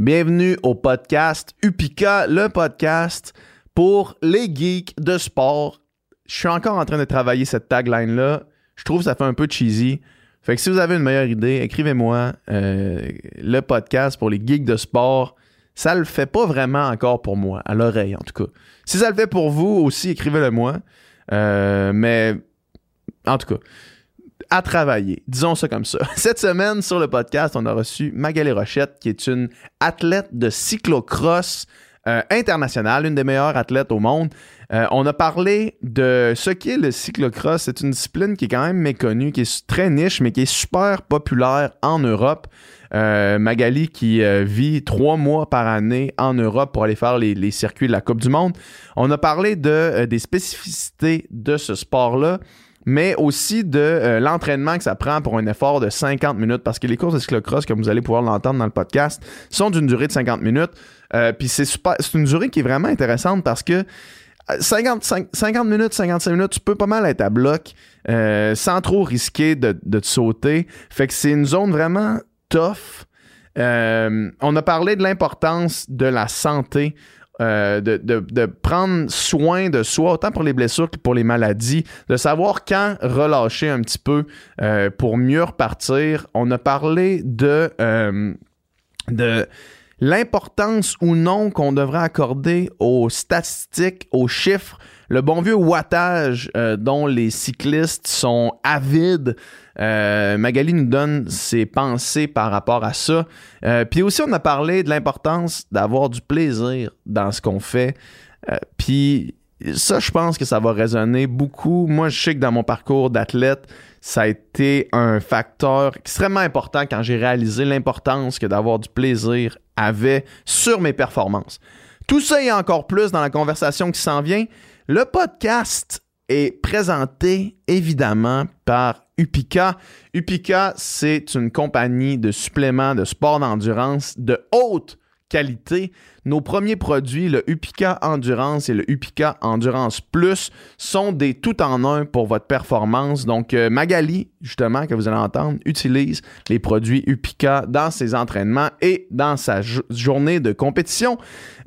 Bienvenue au podcast Upika, le podcast pour les geeks de sport. Je suis encore en train de travailler cette tagline-là. Je trouve que ça fait un peu cheesy. Fait que si vous avez une meilleure idée, écrivez-moi. Euh, le podcast pour les geeks de sport, ça le fait pas vraiment encore pour moi, à l'oreille en tout cas. Si ça le fait pour vous aussi, écrivez-le moi. Euh, mais en tout cas, à travailler. Disons ça comme ça. Cette semaine, sur le podcast, on a reçu Magali Rochette, qui est une athlète de cyclocross euh, internationale, une des meilleures athlètes au monde. Euh, on a parlé de ce qu'est le cyclocross. C'est une discipline qui est quand même méconnue, qui est très niche, mais qui est super populaire en Europe. Euh, Magali qui vit trois mois par année en Europe pour aller faire les, les circuits de la Coupe du Monde. On a parlé de, des spécificités de ce sport-là mais aussi de euh, l'entraînement que ça prend pour un effort de 50 minutes, parce que les courses de cyclocross, comme vous allez pouvoir l'entendre dans le podcast, sont d'une durée de 50 minutes. Euh, puis c'est une durée qui est vraiment intéressante parce que 50, 50 minutes, 55 minutes, tu peux pas mal être à bloc euh, sans trop risquer de, de te sauter. Fait que c'est une zone vraiment tough. on a parlé de l'importance de la santé euh, de, prendre soin de soi, autant pour les blessures que pour les maladies, de savoir quand relâcher un petit peu euh, pour mieux repartir. On a parlé de, euh, de l'importance ou non qu'on devrait accorder aux statistiques, aux chiffres, le bon vieux wattage dont les cyclistes sont avides euh, Magali nous donne ses pensées par rapport à ça. Euh, puis aussi, on a parlé de l'importance d'avoir du plaisir dans ce qu'on fait. Euh, puis ça, je pense que ça va résonner beaucoup. Moi, je sais que dans mon parcours d'athlète, ça a été un facteur extrêmement important quand j'ai réalisé l'importance que d'avoir du plaisir avait sur mes performances. Tout ça et encore plus dans la conversation qui s'en vient. Le podcast est présenté évidemment par Upika. Upika, c'est une compagnie de suppléments de sport d'endurance de haute qualité nos premiers produits, le Upica Endurance et le Upica Endurance Plus, sont des tout en un pour votre performance. Donc, euh, Magali, justement, que vous allez entendre, utilise les produits Upica dans ses entraînements et dans sa journée de compétition.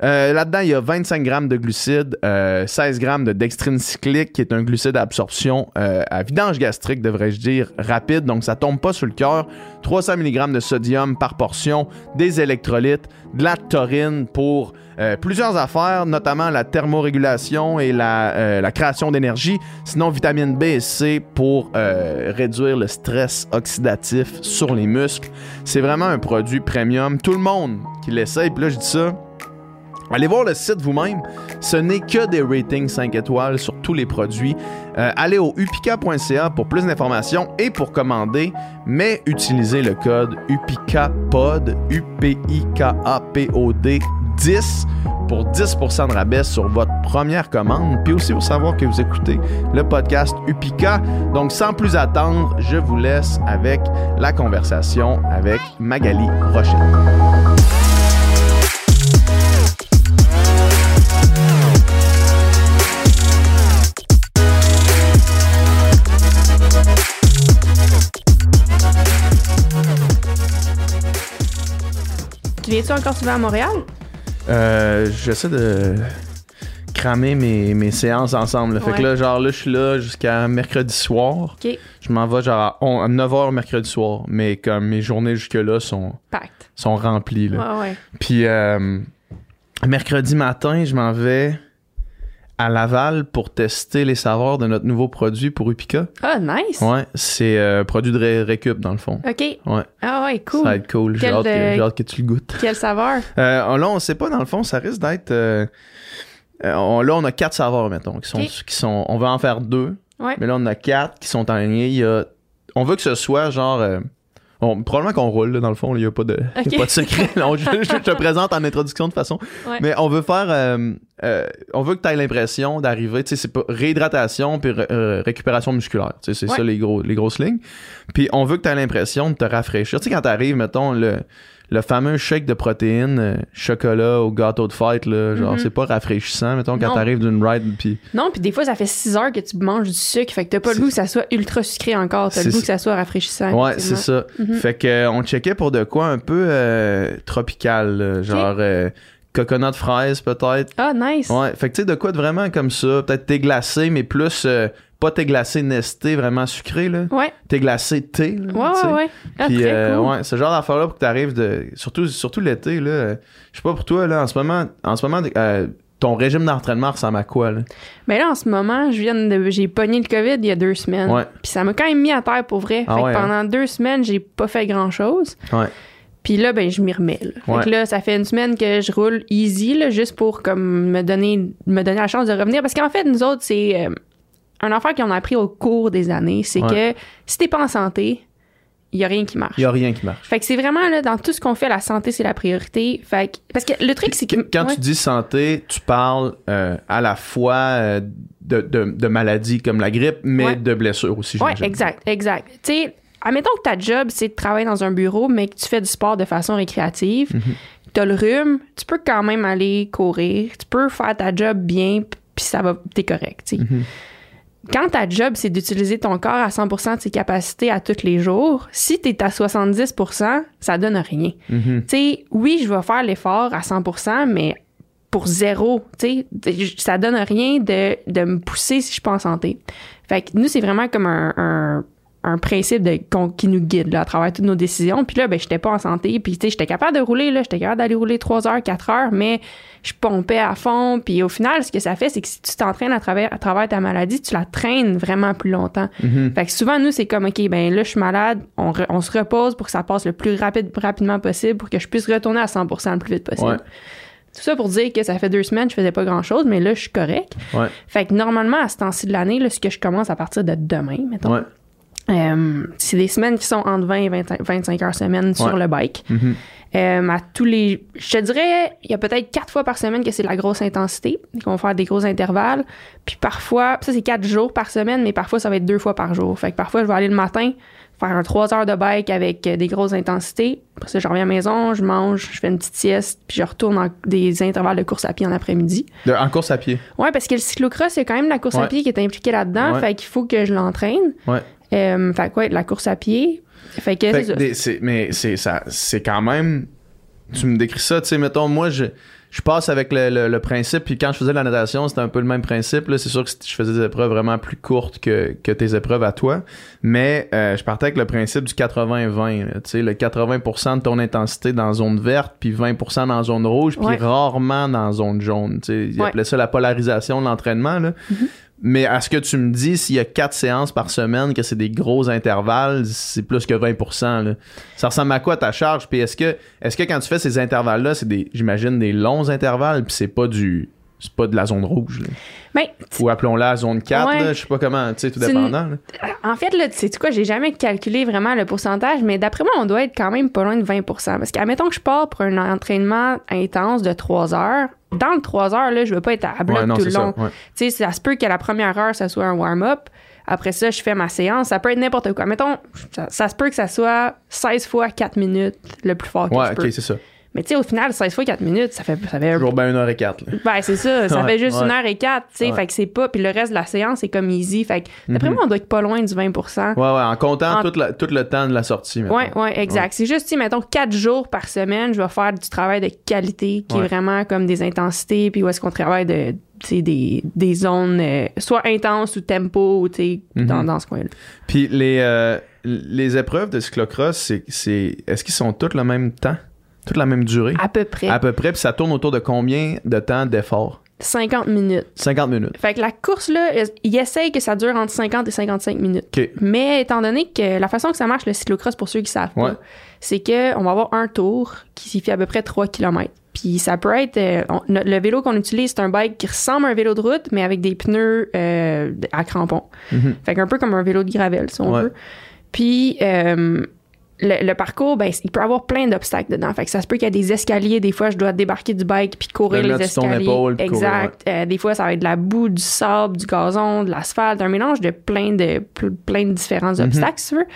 Euh, là-dedans, il y a 25 grammes de glucides, 16 euh, grammes de dextrine cyclique, qui est un glucide à absorption à vidange gastrique, devrais-je dire, rapide. Donc, ça tombe pas sur le cœur. 300 mg de sodium par portion, des électrolytes, de la taurine pour euh, plusieurs affaires, notamment la thermorégulation et la, euh, création d'énergie. Sinon, vitamine B et C pour euh, réduire le stress oxydatif sur les muscles. C'est vraiment un produit premium. Tout le monde qui l'essaye, puis là, je dis ça. Allez voir le site vous-même. Ce n'est que des ratings 5 étoiles sur tous les produits. allez au upica.ca pour plus d'informations et pour commander, mais utilisez le code UPICAPOD, U-P-I-K-A-P-O-D 10 pour 10% de rabais sur votre première commande. Puis aussi, pour savoir que vous écoutez le podcast Upika. Donc, sans plus attendre, je vous laisse avec la conversation avec Magali Rochette. Tu viens-tu encore souvent à Montréal? Euh, j'essaie de cramer mes, mes séances ensemble. Fait que là, genre là, je suis là jusqu'à mercredi soir. Je m'en vais genre à, 9h mercredi soir. Mais comme mes journées jusque-là sont, sont remplies. Là. Puis euh, mercredi matin, je m'en vais à Laval pour tester les saveurs de notre nouveau produit pour Upica. Ah, nice! Ouais, c'est un euh, produit de récup dans le fond. OK. Ouais. Ah ouais, cool. Ça va être cool. J'ai hâte, que tu le goûtes. Quelle saveur? Euh, là, on sait pas dans le fond, ça risque d'être... Euh, euh, là, on a quatre saveurs, mettons, qui sont... Qui sont on va en faire deux. Ouais. Mais là, on a quatre qui sont en ligne. Il y a, on veut que ce soit genre probablement qu'on roule, dans le fond, il n'y a, pas de, pas de secret. je, te présente en introduction de façon. Mais on veut faire. Euh, euh, on veut que tu aies l'impression d'arriver. Tu sais, c'est pas réhydratation puis euh, récupération musculaire. Tu sais, c'est ça les, gros, les grosses lignes. Puis on veut que tu aies l'impression de te rafraîchir. Tu sais, quand tu arrives, mettons, le le fameux shake de protéines, euh, chocolat au gâteau de fête, là, genre, Mhm. c'est pas rafraîchissant, mettons, quand t'arrives d'une ride, puis Non, puis des fois, ça fait 6 heures que tu manges du sucre. Fait que t'as pas le goût que ça soit ultra sucré encore. T'as le goût que ça soit rafraîchissant. Ouais, c'est ça. Mhm. Fait que euh, on checkait pour de quoi un peu euh, tropical, là, genre euh, coconut fraise peut-être. Ah, nice. Ouais, fait que tu sais de quoi de vraiment comme ça, peut-être thé glacé mais plus euh, pas thé glacé nesté vraiment sucré là, Ouais, thé glacé thé. là, ouais, tu sais. ouais. ouais. Ah, Puis euh, cool. ouais, ce genre d'affaire là pour que t'arrives de surtout surtout l'été là, euh, je sais pas pour toi là en ce moment en ce moment euh, ton régime d'entraînement ressemble à quoi là? Mais là, en ce moment, je viens de, j'ai pogné le COVID il y a deux semaines. Ouais. Puis ça m'a quand même mis à terre pour vrai. Ah fait ouais, que pendant deux semaines, j'ai pas fait grand chose. Ouais. Puis là, ben, je m'y remets. là. Fait Ouais. que là, ça fait une semaine que je roule easy, là, juste pour comme me donner, me donner la chance de revenir. Parce qu'en fait, nous autres, c'est euh, un affaire qu'on a appris au cours des années. C'est Ouais. que si t'es pas en santé, il y a rien qui marche. Il y a rien qui marche. Fait que c'est vraiment là, dans tout ce qu'on fait, la santé, c'est la priorité. Fait que, parce que le truc, c'est que. Qu- Quand ouais. tu dis santé, tu parles euh, à la fois euh, de, de, de maladies comme la grippe, mais Ouais. de blessures aussi. Ouais, exact, exact. Tu sais, admettons que ta job, c'est de travailler dans un bureau, mais que tu fais du sport de façon récréative. T'as le rhume, tu peux quand même aller courir, tu peux faire ta job bien, puis ça va, t'es correct, tu sais. Mhm. Quand ta job, c'est d'utiliser ton corps à 100% de ses capacités à tous les jours, si t'es à 70%, ça donne rien. Tu sais, oui, je vais faire l'effort à 100%, mais pour zéro, tu sais, ça donne rien de, de me pousser si je suis pas en santé. Fait que nous, c'est vraiment comme un, un, un principe de, qui nous guide là, à travers toutes nos décisions. Puis là, ben, j'étais pas en santé. Puis, tu sais, j'étais capable de rouler, là. J'étais capable d'aller rouler 3 heures, 4 heures, mais je pompais à fond. Puis au final, ce que ça fait, c'est que si tu t'entraînes à travers, à travers ta maladie, tu la traînes vraiment plus longtemps. Mhm. Fait que souvent, nous, c'est comme, OK, ben là, je suis malade, on, re- on se repose pour que ça passe le plus rapide, rapidement possible pour que je puisse retourner à 100% le plus vite possible. Ouais. Tout ça pour dire que ça fait deux semaines, je faisais pas grand-chose, mais là, je suis correct. Ouais. Fait que normalement, à ce temps-ci de l'année, ce que je commence à partir de demain, mettons, Ouais. Euh, c'est des semaines qui sont entre 20 et 20 25 heures semaine sur le bike. Mhm. Euh, à tous les, je te dirais, il y a peut-être quatre fois par semaine que c'est de la grosse intensité, qu'on va faire des gros intervalles. Puis parfois, ça c'est quatre jours par semaine, mais parfois ça va être deux fois par jour. Fait que parfois je vais aller le matin faire un trois heures de bike avec euh, des grosses intensités. Après ça, je reviens à la maison, je mange, je fais une petite sieste, puis je retourne dans des intervalles de course à pied en après-midi. De- en course à pied. Ouais, parce que le cyclocross, c'est quand même la course à pied qui est impliquée là-dedans. Ouais. Fait qu'il faut que je l'entraîne. Ouais. Euh, fait que ouais, la course à pied. Fait que Fait c'est- mais c'est ça, c'est quand même. Tu me décris ça, tu sais, mettons, moi, je, je passe avec le, le- le principe, puis quand je faisais de la natation, c'était un peu le même principe. Là, c'est sûr que je faisais des épreuves vraiment plus courtes que, que tes épreuves à toi, mais euh, je partais avec le principe du 80-20. là, Tu sais, le 80% de ton intensité dans zone verte, puis 20% dans zone rouge, puis Ouais. rarement dans zone jaune. Tu sais, ils Ouais. appelaient ça la polarisation de l'entraînement. là. Mais à ce que tu me dis, s'il y a quatre séances par semaine, que c'est des gros intervalles, c'est plus que 20%. Là. Ça ressemble à quoi ta charge? Puis est-ce que, est-ce que quand tu fais ces intervalles-là, c'est des, j'imagine, des longs intervalles, puis c'est pas du. C'est pas de la zone rouge. là? Ben, Ou appelons-la zone 4, Ouais. là, je sais pas comment, tu sais, tout dépendant. En fait, là, tu sais quoi, j'ai jamais calculé vraiment le pourcentage, mais d'après moi, on doit être quand même pas loin de 20% Parce qu'admettons que je pars pour un entraînement intense de 3 heures. Dans le 3 heures, là, je veux pas être à bloc Ouais, non, tout le long. ça. ouais. Tu sais, ça se peut qu'à la première heure, ça soit un warm-up. Après ça, je fais ma séance. Ça peut être n'importe quoi. Mettons, ça, ça se peut que ça soit 16 fois 4 minutes le plus fort que Ouais, je ok, peux. c'est ça. Mais tu sais, au final, 16 fois 4 minutes, ça fait, ça fait Toujours bien 1h04. Là. ben, c'est ça. Ça Ouais, fait juste ouais. une heure et quatre, tu sais. Ouais. Fait que c'est pas. Puis le reste de la séance, c'est comme easy. Fait que d'après Mhm. moi, on doit être pas loin du 20 Ouais, ouais, en comptant En- tout, la- tout le temps de la sortie. mettons. Ouais, ouais, exact. C'est juste, sais, mettons, quatre jours par semaine, je vais faire du travail de qualité qui Ouais. est vraiment comme des intensités, puis où est-ce qu'on travaille de, des, des zones euh, soit intenses ou tempo, tu sais, dans, Mhm. dans ce coin-là. Puis les, euh, les épreuves de cyclocross, c'est, c'est, est-ce qu'ils sont toutes le même temps? Toutes la même durée? À peu près À peu près, puis ça tourne autour de combien de temps d'effort? 50 minutes. 50 minutes. Fait que la course, là, il essaye que ça dure entre 50 et 55 minutes. Mais étant donné que la façon que ça marche, le cyclocross, pour ceux qui savent Ouais. pas, c'est qu'on va avoir un tour qui fait à peu près 3 km. Puis ça peut être... euh, on- le vélo qu'on utilise, c'est un bike qui ressemble à un vélo de route, mais avec des pneus euh, à crampons. Mhm. Fait qu'un peu comme un vélo de gravel, si on Ouais. veut. Puis... euh, le, le parcours, ben, il peut avoir plein d'obstacles dedans. Fait que ça se peut qu'il y a des escaliers. Des fois, je dois débarquer du bike puis courir Le les escaliers. épaule puis courir, exact. Euh, des fois, ça va être de la boue, du sable, du gazon, de l'asphalte, un mélange de plein de pl- plein de différents Mhm. obstacles, si tu veux.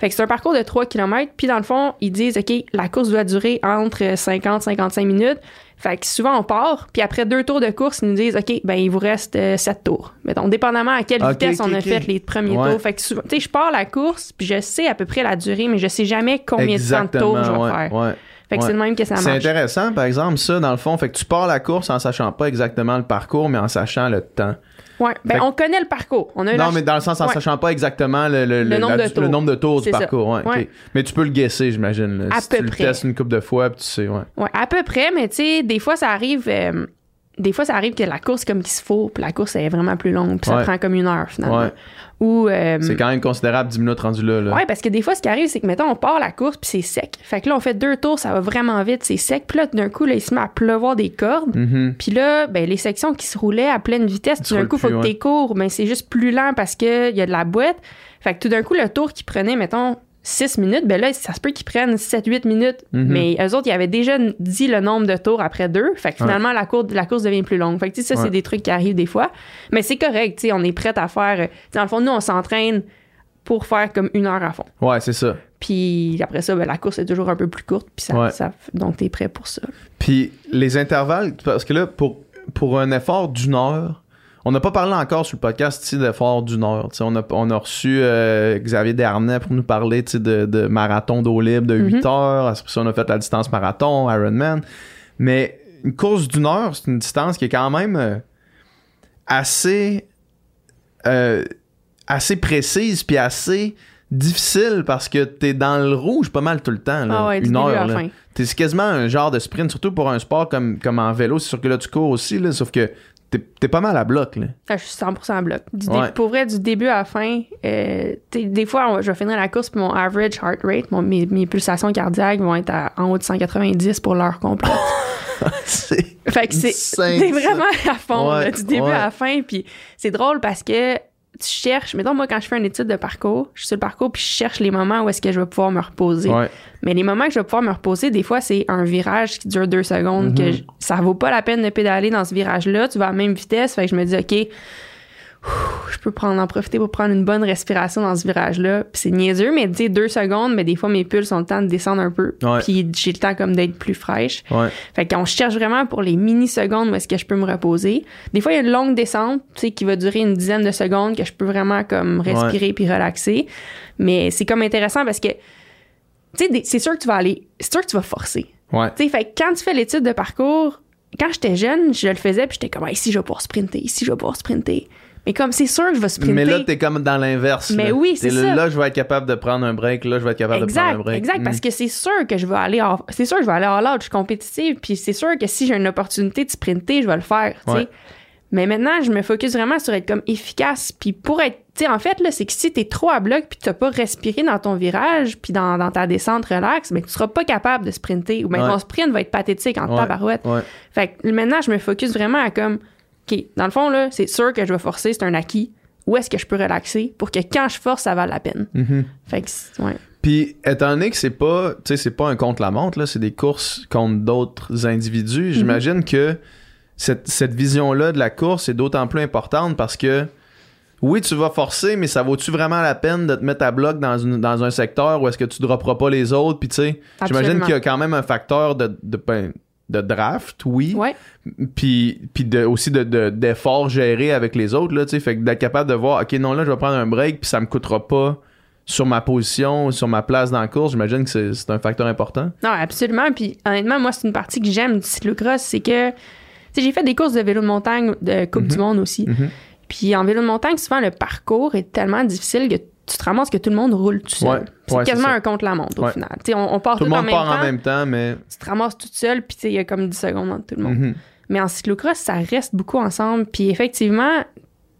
Fait que c'est un parcours de 3 km, puis dans le fond, ils disent, OK, la course doit durer entre 50 55 minutes. Fait que souvent, on part, puis après deux tours de course, ils nous disent, OK, ben il vous reste 7 tours. Mettons, dépendamment à quelle vitesse on a fait les premiers Ouais. tours. Fait que souvent, tu sais, je pars la course, puis je sais à peu près la durée, mais je sais jamais combien de temps de tours je vais ouais, faire. ouais. Fait que ouais. c'est le même que ça C'est marche. intéressant, par exemple, ça, dans le fond. Fait que tu pars la course en sachant pas exactement le parcours, mais en sachant le temps. Ouais. Ben, on connaît le parcours. On a la Non, mais dans le sens en Ouais. sachant pas exactement le, le, Le nombre la- de tours. le nombre de tours du ça. parcours. Ouais. Mais tu peux le guesser, j'imagine. À si peu tu le près. testes une couple de fois, puis tu sais, ouais. Ouais, à peu près, mais tu sais, des fois, ça arrive. euh, des fois, ça arrive que la course comme qu'il se faut, puis la course elle est vraiment plus longue, puis ça Ouais. prend comme une heure finalement. Ouais. Ou euh, C'est quand même considérable 10 minutes rendu là. là. Ouais, parce que des fois, ce qui arrive, c'est que, mettons, on part la course, puis c'est sec. Fait que là, on fait deux tours, ça va vraiment vite, c'est sec. Puis là, d'un coup, là, il se met à pleuvoir des cordes. Mhm. Puis là, ben, les sections qui se roulaient à pleine vitesse, tout d'un coup, faut plus, que ouais. t'es court, mais c'est juste plus lent parce qu'il y a de la boîte. Fait que tout d'un coup, le tour qui prenait, mettons, 6 minutes, ben là, ça se peut qu'ils prennent 7-8 minutes. Mhm. Mais eux autres, ils avaient déjà dit le nombre de tours après deux. Fait que finalement, la, cour- la course devient plus longue. Fait que, tu sais, ça, Ouais. c'est des trucs qui arrivent des fois. Mais c'est correct, tu sais, on est prêt à faire. euh, Dans le fond, nous, on s'entraîne pour faire comme une heure à fond. Ouais, c'est ça. Puis après ça, ben, la course est toujours un peu plus courte. Puis ça, Ouais. ça- donc, t'es prêt pour ça. Puis les intervalles, parce que là, pour, pour un effort d'une heure, on n'a pas parlé encore sur le podcast ici d'une heure. Tu sais, On a, on a reçu euh, Xavier Dernay pour nous parler de, de marathon d'eau libre de 8 Mhm. heures. Après ça, on a fait la distance marathon, Ironman. Mais une course d'une heure, c'est une distance qui est quand même euh, assez, euh, assez précise puis assez difficile parce que t'es dans le rouge pas mal tout le temps. Là, Ah ouais, du une heure. à la là. fin. T'es- C'est quasiment un genre de sprint, surtout pour un sport comme, comme en vélo. C'est sûr que là, tu cours aussi, là, sauf que t'es pas mal à bloc. Là. Ah, je suis 100% à bloc. Du Ouais. pour vrai, du début à la fin, euh, des fois, on- je vais finir la course, puis mon average heart rate, mon- mes, mes pulsations cardiaques vont être à- en haut de 190 pour l'heure complète. C'est fait que c'est vraiment à fond, Ouais, là, du début ouais. à la fin. Puis c'est drôle parce que tu cherches, mettons, moi, quand je fais une étude de parcours, je suis sur le parcours, puis je cherche les moments où est-ce que je vais pouvoir me reposer. Ouais. Mais les moments que je vais pouvoir me reposer, des fois, c'est un virage qui dure deux secondes, Mhm. que je- ça vaut pas la peine de pédaler dans ce virage-là. Tu vas à la même vitesse. Fait que je me dis, OK, je peux prendre, en profiter pour prendre une bonne respiration dans ce virage-là. Puis c'est niaiseux, mais tu sais, deux secondes, mais des fois, mes pulses ont le temps de descendre un peu. Ouais. Puis j'ai le temps comme d'être plus fraîche. Ouais. Fait qu'on cherche vraiment pour les mini-secondes où est-ce que je peux me reposer. Des fois, il y a une longue descente, tu sais, qui va durer une dizaine de secondes que je peux vraiment comme respirer puis relaxer. Mais c'est comme intéressant parce que, tu sais, c'est sûr que tu vas aller, c'est sûr que tu vas forcer. Ouais. Tu sais, fait que quand tu fais l'étude de parcours, quand j'étais jeune, je le faisais puis j'étais comme, ici, je vais pouvoir sprinter, ici, je vais pouvoir sprinter. Mais comme c'est sûr que je vais sprinter. Mais là, t'es comme dans l'inverse. Mais là. oui, c'est ça. Là, je vais être capable de prendre un break. Là, je vais être capable de prendre un break. exact, Mm. parce que c'est sûr que je vais aller en, c'est sûr que je vais aller en out, je suis compétitive, puis c'est sûr que si j'ai une opportunité de sprinter, je vais le faire, tu sais. Ouais. Mais maintenant, je me focus vraiment sur être comme efficace, puis pour être, tu sais, en fait là, c'est que si t'es trop à bloc puis t'as pas respiré dans ton virage puis dans, dans ta descente relax, mais tu seras pas capable de sprinter ou bien Ouais. ton sprint va être pathétique en Ouais. tabarouette. Ouais. Fait que maintenant, je me focus vraiment à comme, OK, dans le fond, là, c'est sûr que je vais forcer, c'est un acquis. Où est-ce que je peux relaxer pour que quand je force, ça vale la peine? Mhm. Fait que, ouais. Puis, étant donné que c'est pas, c'est pas un contre-la-montre, là, c'est des courses contre d'autres individus, Mhm. j'imagine que cette, cette vision-là de la course est d'autant plus importante parce que, oui, tu vas forcer, mais ça vaut-tu vraiment la peine de te mettre à bloc dans, une, dans un secteur où est-ce que tu dropperas pas les autres? Puis, tu sais, j'imagine qu'il y a quand même un facteur de, de, ben, de draft, oui. Ouais. puis puis de, aussi de, de- d'efforts gérés avec les autres là tu sais fait que d'être capable de voir ok non là je vais prendre un break puis ça me coûtera pas sur ma position sur ma place dans la course j'imagine que c'est, c'est un facteur important Non, absolument. Puis honnêtement, moi, c'est une partie que j'aime du cyclocross, c'est que tu sais, j'ai fait des courses de vélo de montagne de Coupe du Monde aussi. Mhm. Puis en vélo de montagne, souvent le parcours est tellement difficile que tu te ramasses que tout le monde roule tout seul. Ouais, c'est ouais, quasiment un contre-la-montre au Ouais. final. Tu sais, on, on part tout tout, le en monde même part temps, en même temps mais tu te ramasses toute seule, puis il y a comme 10 secondes entre tout le monde. Mhm. Mais en cyclocross, ça reste beaucoup ensemble. Puis effectivement,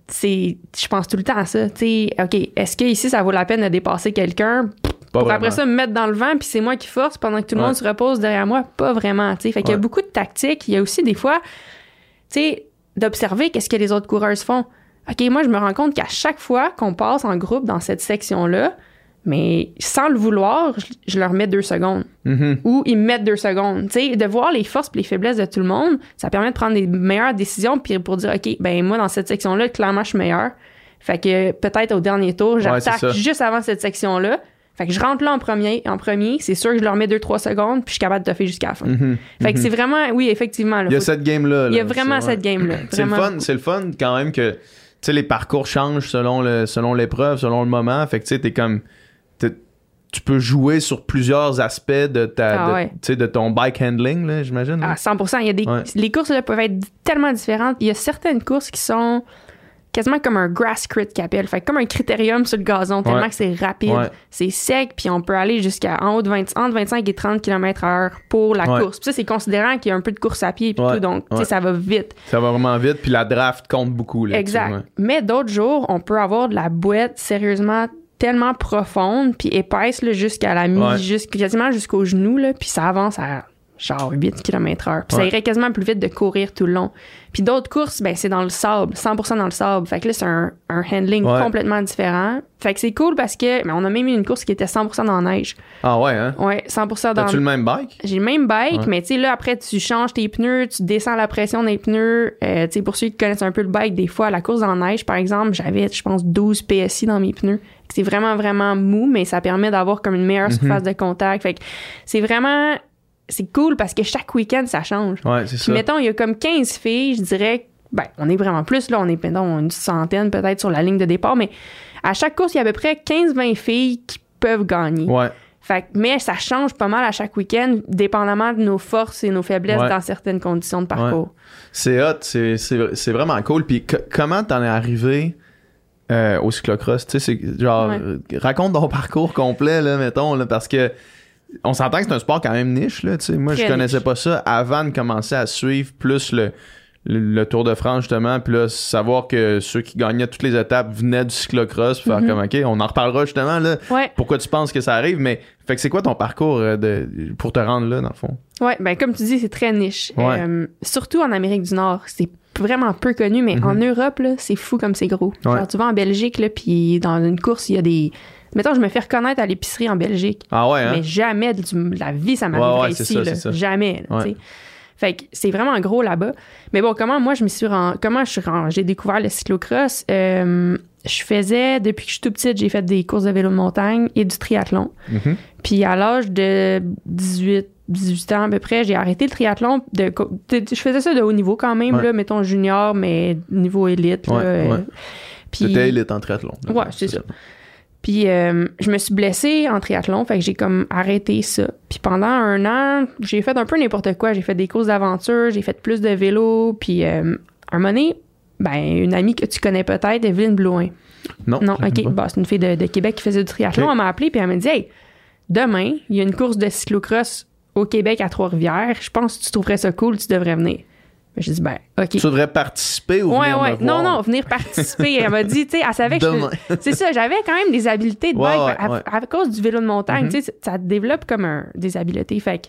c'est, je pense tout le temps à ça. Tu sais, OK, est-ce que ici ça vaut la peine de dépasser quelqu'un? Pas pour vraiment. après ça me mettre dans le vent, puis c'est moi qui force pendant que tout le monde se repose derrière moi? Pas vraiment, tu sais. Fait qu'il y a beaucoup de tactiques. Il y a aussi des fois, tu sais, d'observer qu'est-ce que les autres coureuses font. OK, moi, je me rends compte qu'à chaque fois qu'on passe en groupe dans cette section-là, mais sans le vouloir, je, leur mets deux secondes. Mhm. Ou ils me mettent deux secondes. Tu sais, de voir les forces et les faiblesses de tout le monde, ça permet de prendre des meilleures décisions puis pour dire, OK, ben moi, dans cette section-là, clairement, je suis meilleur. Fait que peut-être au dernier tour, j'attaque juste avant cette section-là. Fait que je rentre là en premier, en premier, c'est sûr que je leur mets 2-3 secondes, puis je suis capable de toffer jusqu'à la fin. Mhm. Fait que c'est vraiment, oui, effectivement. là, Il y a cette game-là. il y a là, vraiment cette game-là. C'est le fun, c'est le fun quand même que sais les parcours changent selon le selon l'épreuve, selon le moment. Fait que tu sais t'es comme t'es- tu peux jouer sur plusieurs aspects de ta Ah de, ouais. ton bike handling là, j'imagine. là. À 100 Il y a des, Ouais. Les courses là, peuvent être tellement différentes. Il y a certaines courses qui sont quasiment comme un grass crit qu'ils appellent. Fait comme un critérium sur le gazon, tellement Ouais. que c'est rapide, Ouais. c'est sec, puis on peut aller jusqu'à en haut de 20, entre 25 et 30 km heure pour la Ouais. course. Puis ça, c'est considérant qu'il y a un peu de course à pied, puis tout, donc ça va vite. Ça va vraiment vite puis la draft compte beaucoup là. Exact. Mais d'autres jours, on peut avoir de la boîte sérieusement tellement profonde puis épaisse jusqu'à la mi jusqu'- quasiment jusqu'au genou là, puis ça avance à genre 8 km heure. Puis ça irait quasiment plus vite de courir tout le long. Puis d'autres courses, ben c'est dans le sable, 100% dans le sable. Fait que là, c'est un, un handling Ouais. complètement différent. Fait que c'est cool parce que ben, on a même eu une course qui était 100% dans la neige. Ah ouais hein? Ouais, 100% dans T'as-tu le même bike? J'ai le même bike, Ouais. mais tu sais, là, après, tu changes tes pneus, tu descends la pression des pneus. Euh, tu sais, pour ceux qui connaissent un peu le bike, des fois, à la course en neige, par exemple, j'avais, je pense, 12 PSI dans mes pneus. C'est vraiment, vraiment mou, mais ça permet d'avoir comme une meilleure Mhm. surface de contact. Fait que c'est vraiment... C'est cool parce que chaque week-end, ça change. Ouais, c'est Puis ça. mettons, il y a comme 15 filles, je dirais... Ben, on est vraiment plus, là. On est, mettons, une centaine peut-être sur la ligne de départ, mais à chaque course, il y a à peu près 15-20 filles qui peuvent gagner. Ouais. Fait mais ça change pas mal à chaque week-end, dépendamment de nos forces et nos faiblesses Ouais. dans certaines conditions de parcours. C'est hot, c'est, c'est, c'est vraiment cool. Puis co- comment t'en es arrivé euh, au cyclocross? Tu sais, c'est genre, raconte ton parcours complet, là, mettons, là, parce que on s'entend que c'est un sport quand même niche, là, tu sais. Moi, je connaissais niche. pas ça avant de commencer à suivre plus le, le, le Tour de France, justement, puis là, savoir que ceux qui gagnaient toutes les étapes venaient du cyclocross, puis faire Mhm. comme, OK, on en reparlera justement, là, Ouais, pourquoi tu penses que ça arrive, mais fait que c'est quoi ton parcours euh, de, pour te rendre là, dans le fond? ouais, ben comme tu dis, c'est très niche. Ouais. Euh, surtout en Amérique du Nord, c'est vraiment peu connu, mais Mhm. en Europe, là, c'est fou comme c'est gros. Ouais. Genre, tu vas en Belgique, là, puis dans une course, il y a des... Mettons, je me fais reconnaître à l'épicerie en Belgique, Ah ouais, hein? mais jamais de la vie, ça m'arriverait Ouais, ouais, ici, ça, là. ça. Jamais, là, Ouais. Fait que c'est vraiment gros là-bas. Mais bon, comment moi je me suis ren- comment je suis j'ai découvert le cyclocross? Euh, je faisais depuis que je suis tout petite, j'ai fait des courses de vélo de montagne et du triathlon. Mhm. Puis à l'âge de 18 18 ans à peu près, j'ai arrêté le triathlon. De, co- de- je faisais ça de haut niveau quand même, Ouais. là, mettons junior, mais niveau élite. là, Ouais, euh, ouais. puis- C'était élite en triathlon. Ouais, c'est ça. Puis euh, je me suis blessée en triathlon, fait que j'ai comme arrêté ça. Puis pendant un an, j'ai fait un peu n'importe quoi. J'ai fait des courses d'aventure, j'ai fait plus de vélo. Puis euh, un moment donné, ben, une amie que tu connais peut-être, Evelyne Blouin. Non. Non, ok. Bah, c'est une fille de, de Québec qui faisait du triathlon. Elle m'a appelé puis elle m'a dit Hey, demain, il y a une course de cyclocross au Québec à Trois-Rivières. Je pense que tu trouverais ça cool, tu devrais venir. J'ai dit Ben, ok. Tu devrais participer ou Ouais, venir ouais. me Non, voir? non, venir participer. Elle m'a dit, tu sais, elle savait que. C'est ça, j'avais quand même des habiletés de bike ouais, à, ouais. à cause du vélo de montagne. Mhm. Tu sais, ça te développe comme un- des habiletés. Fait que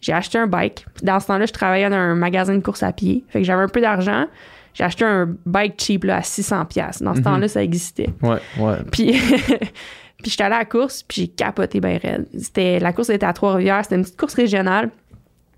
j'ai acheté un bike. Dans ce temps-là, je travaillais dans un magasin de course à pied. Fait que j'avais un peu d'argent. J'ai acheté un bike cheap là, à 600$. piastres. Dans ce Mhm. temps-là, ça existait. Ouais, ouais. Puis, puis j'étais allée à la course, puis j'ai capoté bien raide. C'était, la course était à Trois-Rivières, c'était une petite course régionale.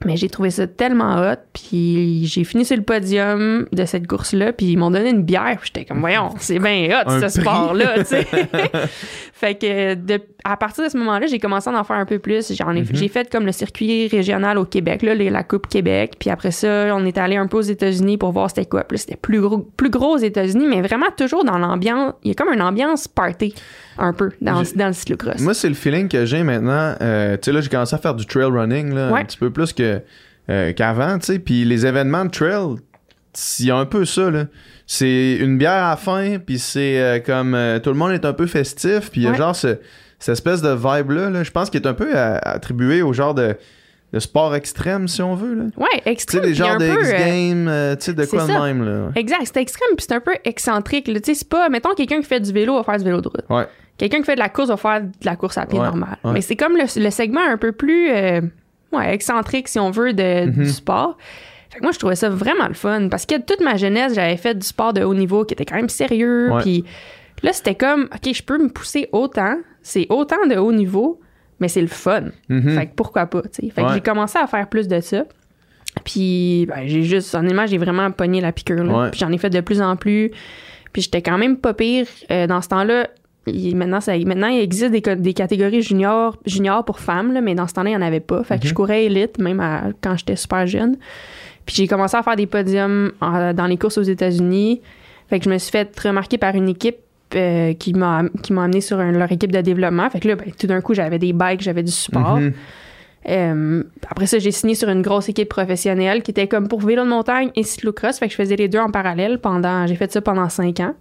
Mais j'ai trouvé ça tellement hot, puis j'ai fini sur le podium de cette course-là, puis ils m'ont donné une bière, puis j'étais comme, voyons, c'est bien hot, ce sport-là, tu sais. fait que de- à partir de ce moment-là, j'ai commencé à en faire un peu plus. J'en ai, J'ai fait comme le circuit régional au Québec, là, la Coupe Québec, puis après ça, on est allé un peu aux États-Unis pour voir c'était quoi. Puis c'était plus gros, plus gros aux États-Unis, mais vraiment toujours dans l'ambiance, il y a comme une ambiance party, un peu, dans, dans le cyclocross. Moi, c'est le feeling que j'ai maintenant. Euh, tu sais, là, j'ai commencé à faire du trail running, là, Ouais. un petit peu plus que euh, qu'avant, tu sais. Puis les événements de trail, il y a un peu ça, là. C'est une bière à la fin, puis c'est euh, comme euh, tout le monde est un peu festif, puis il y a Ouais. genre ce- cette espèce de vibe-là, là, je pense qu'il est un peu attribué au genre de, de sport extrême, si on veut, là. ouais, Tu sais, extrême. puis genres de euh, X-Games, euh, tu sais, de quoi de même, là. Exact, c'est extrême, puis c'est un peu excentrique. Tu sais, c'est pas, mettons, quelqu'un qui fait du vélo va faire du vélo de route. Ouais. Quelqu'un qui fait de la course va faire de la course à pied Ouais, normale. Mais c'est comme le, le segment un peu plus euh, ouais, excentrique, si on veut, de, Mhm. du sport. Fait que moi, je trouvais ça vraiment le fun parce que toute ma jeunesse, j'avais fait du sport de haut niveau qui était quand même sérieux. Ouais. Puis là, c'était comme, OK, je peux me pousser autant. C'est autant de haut niveau, mais c'est le fun. Mhm. Fait que pourquoi pas, tu sais. Fait que j'ai commencé à faire plus de ça. Puis ben, j'ai juste, honnêtement, j'ai vraiment pogné la piqûre. là. Ouais. Puis j'en ai fait de plus en plus. Puis j'étais quand même pas pire. Euh, dans ce temps-là, il- maintenant, ça, maintenant, il existe des, catégories junior, junior pour femmes, là, mais dans ce temps-là, il n'y en avait pas. Fait que je courais élite, même à- quand j'étais super jeune. Puis j'ai commencé à faire des podiums en- dans les courses aux États-Unis. Fait que je me suis fait remarquer par une équipe euh, qui m'a qui m'a amené sur un- leur équipe de développement. Fait que là, ben, tout d'un coup, j'avais des bikes, j'avais du support. Mhm. Euh, après ça, j'ai signé sur une grosse équipe professionnelle qui était comme pour vélo de montagne et cyclocross. Fait que je faisais les deux en parallèle pendant, j'ai fait ça pendant cinq ans.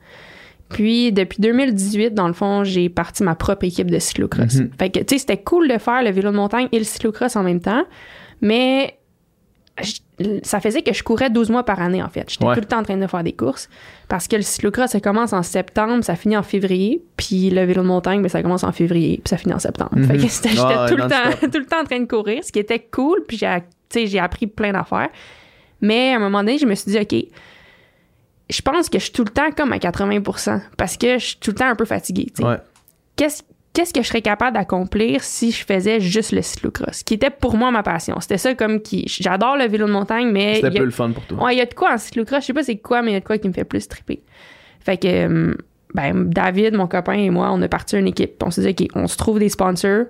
Puis, depuis 2018, dans le fond, j'ai parti ma propre équipe de cyclocross. Mhm. Fait que, tu sais, c'était cool de faire le vélo de montagne et le cyclocross en même temps. Mais je- ça faisait que je courais 12 mois par année, en fait. J'étais Ouais. tout le temps en train de faire des courses. Parce que le cyclocross, ça commence en septembre, ça finit en février. Puis le vélo de montagne, ben, ça commence en février, puis ça finit en septembre. Mhm. Fait que j'étais Ah tout, le temps, tout le temps en train de courir, ce qui était cool. Puis j'ai, j'ai appris plein d'affaires. Mais à un moment donné, je me suis dit, OK, je pense que je suis tout le temps comme à 80% parce que je suis tout le temps un peu fatiguée. Ouais. Qu'est-ce, qu'est-ce que je serais capable d'accomplir si je faisais juste le cyclocross, qui était pour moi ma passion. C'était ça comme qui. J'adore le vélo de montagne, mais. C'était a- peu le fun pour toi. Ouais, il y a de quoi en cyclocross, je sais pas c'est quoi, mais il y a de quoi qui me fait plus triper. Fait que, euh, ben, David, mon copain et moi, on a parti une équipe. On s'est dit, OK, on se trouve des sponsors,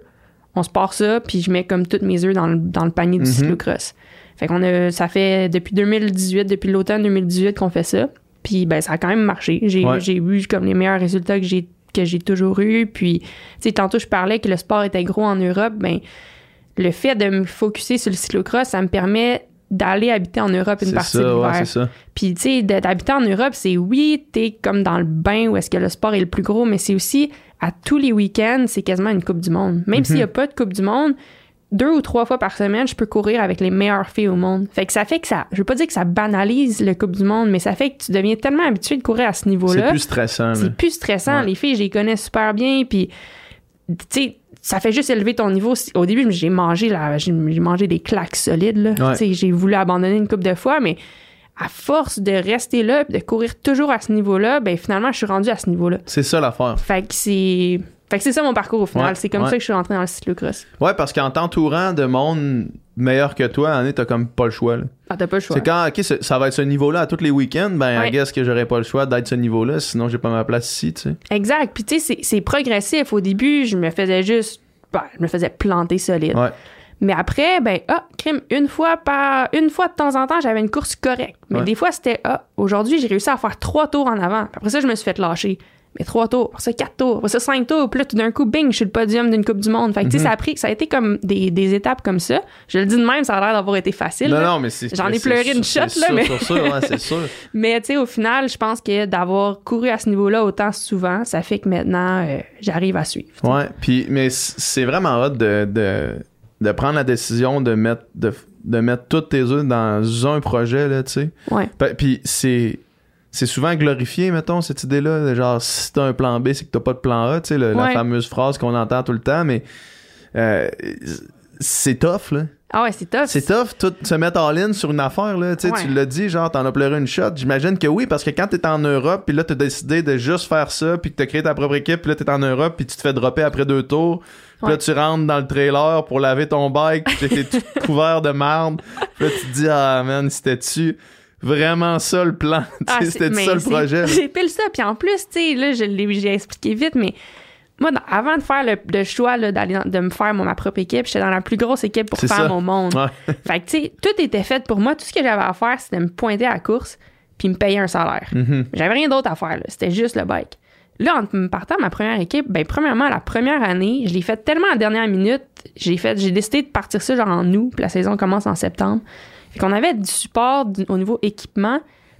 on se part ça, puis je mets comme toutes mes œufs dans le, dans le panier du Mhm. cyclocross. Fait qu'on a, ça fait depuis 2018, depuis l'automne 2018 qu'on fait ça. Puis, ben, ça a quand même marché. J'ai, Ouais. eu comme les meilleurs résultats que j'ai, que j'ai toujours eu. Puis, tu sais, tantôt, je parlais que le sport était gros en Europe. Ben, le fait de me focuser sur le cyclocross, ça me permet d'aller habiter en Europe une partie de ça, l'hiver. ouais, c'est ça. Puis, tu sais, de- d'habiter en Europe, c'est oui, t'es comme dans le bain où est-ce que le sport est le plus gros, mais c'est aussi à tous les week-ends, c'est quasiment une Coupe du Monde. Même s'il n'y a pas de Coupe du Monde, deux ou trois fois par semaine, je peux courir avec les meilleures filles au monde. Fait que ça fait que ça, je veux pas dire que ça banalise le Coupe du Monde, mais ça fait que tu deviens tellement habitué de courir à ce C'est niveau-là. plus stressant. C'est plus stressant. Ouais. Les filles, je les connais super bien. Puis, tu sais, ça fait juste élever ton niveau. Au début, j'ai mangé, j'ai mangé des claques solides. Là. Ouais. Tu sais, J'ai voulu abandonner une couple de fois, mais à force de rester là de courir toujours à ce niveau-là, ben finalement, je suis rendue à ce niveau-là. C'est ça l'affaire. Fait que c'est... Fait que c'est ça mon parcours au final. Ouais, c'est comme ouais. ça que je suis rentrée dans le cyclocross. Ouais, parce qu'en t'entourant de monde meilleur que toi, Annie, t'as comme pas le choix. là. Ah, t'as pas le choix. C'est quand, ok, ça va être ce niveau-là à tous les week-ends, ben, Ouais. I guess que j'aurais pas le choix d'être ce niveau-là, sinon j'ai pas ma place ici, tu sais. Exact. Puis tu sais, c'est- progressif. Au début, je me faisais juste... ben, je me faisais planter solide. Ouais. Mais après, ben, ah, crime, une fois par, une fois de temps en temps, j'avais une course correcte. Mais Ouais. des fois, c'était, ah, aujourd'hui, j'ai réussi à faire trois tours en avant. Après ça, je me suis fait lâcher. Mais trois tours, après ça, quatre tours, après ça, cinq tours. Puis là, tout d'un coup, bing, je suis le podium d'une Coupe du Monde. Fait que, Mhm. tu sais, ça a pris, ça a été comme des, des étapes comme ça. Je le dis de même, ça a l'air d'avoir été facile. Non, là. non, mais c'est. J'en ai c'est pleuré une shot, c'est là, sûr, mais- sûr, sûr, ouais, c'est sûr. Mais, tu sais, au final, je pense que d'avoir couru à ce niveau-là autant souvent, ça fait que maintenant, euh, j'arrive à suivre. Ouais, puis, mais c'est vraiment hot de, de, de prendre la décision de mettre, de, de mettre tous tes œufs dans un projet, là, tu sais. Ouais. Puis c'est. C'est souvent glorifié, mettons, cette idée-là. Genre, si t'as un plan B, c'est que t'as pas de plan A, tu sais, le- la fameuse phrase qu'on entend tout le temps, mais euh, c'est tough, là. Ah ouais, c'est tough. C'est tough, tout se mettre all-in sur une affaire, là. Tu sais, Ouais. tu l'as dit, genre, t'en as pleuré une shot. J'imagine que oui, parce que quand t'es en Europe, puis là, t'as décidé de juste faire ça, puis que t'as créé ta propre équipe, puis là, t'es en Europe, puis tu te fais dropper après deux tours. Puis là, tu rentres dans le trailer pour laver ton bike, puis t'es tout couvert de marde. Puis là, tu te dis, ah, man, c'était-tu vraiment ça le plan? Ah, c'était ça le projet? C'est pile ça. Puis en plus, tu sais, là, je l'ai j'ai expliqué vite, mais moi, dans- avant de faire le, le choix là, de me faire mon- ma propre équipe, j'étais dans la plus grosse équipe pour ça. au monde. Ouais. Fait que, tu sais, tout était fait pour moi. Tout ce que j'avais à faire, c'était de me pointer à la course puis me payer un salaire. Mhm. J'avais rien d'autre à faire. C'était juste le bike. Là, en me partant ma première équipe, ben, premièrement, la première année, je l'ai fait tellement à la dernière minute. J'ai fait, j'ai décidé de partir ça genre en août, puis la saison commence en septembre. Fait qu'on avait du support du- au niveau équipement,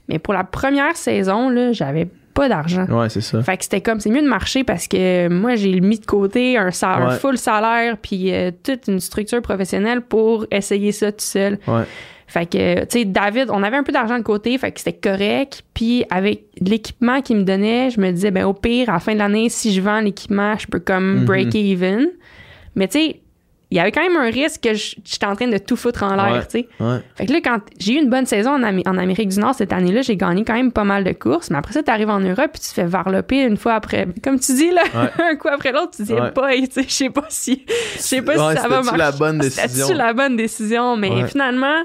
mais pour la première saison, là, j'avais pas d'argent. Ouais, c'est ça. Fait que c'était comme, c'est mieux de marcher parce que moi, j'ai mis de côté un, sal- un full salaire puis euh, toute une structure professionnelle pour essayer ça tout seul. Ouais. Fait que, tu sais, David, on avait un peu d'argent de côté, fait que c'était correct. Puis avec l'équipement qu'il me donnait, je me disais, ben au pire, à la fin de l'année, si je vends l'équipement, je peux comme Mhm. break even. Mais tu sais, il y avait quand même un risque que je- j'étais en train de tout foutre en l'air, Ouais. tu sais. Ouais. Fait que là, quand j'ai eu une bonne saison en, Am- en Amérique du Nord cette année-là, j'ai gagné quand même pas mal de courses. Mais après ça, t'arrives en Europe puis tu te fais varloper une fois après. Comme tu dis, là, Ouais. un coup après l'autre, tu te dis, boy, tu sais, je sais pas si, je sais pas si ça va marcher. la bonne décision? La bonne décision? Mais finalement,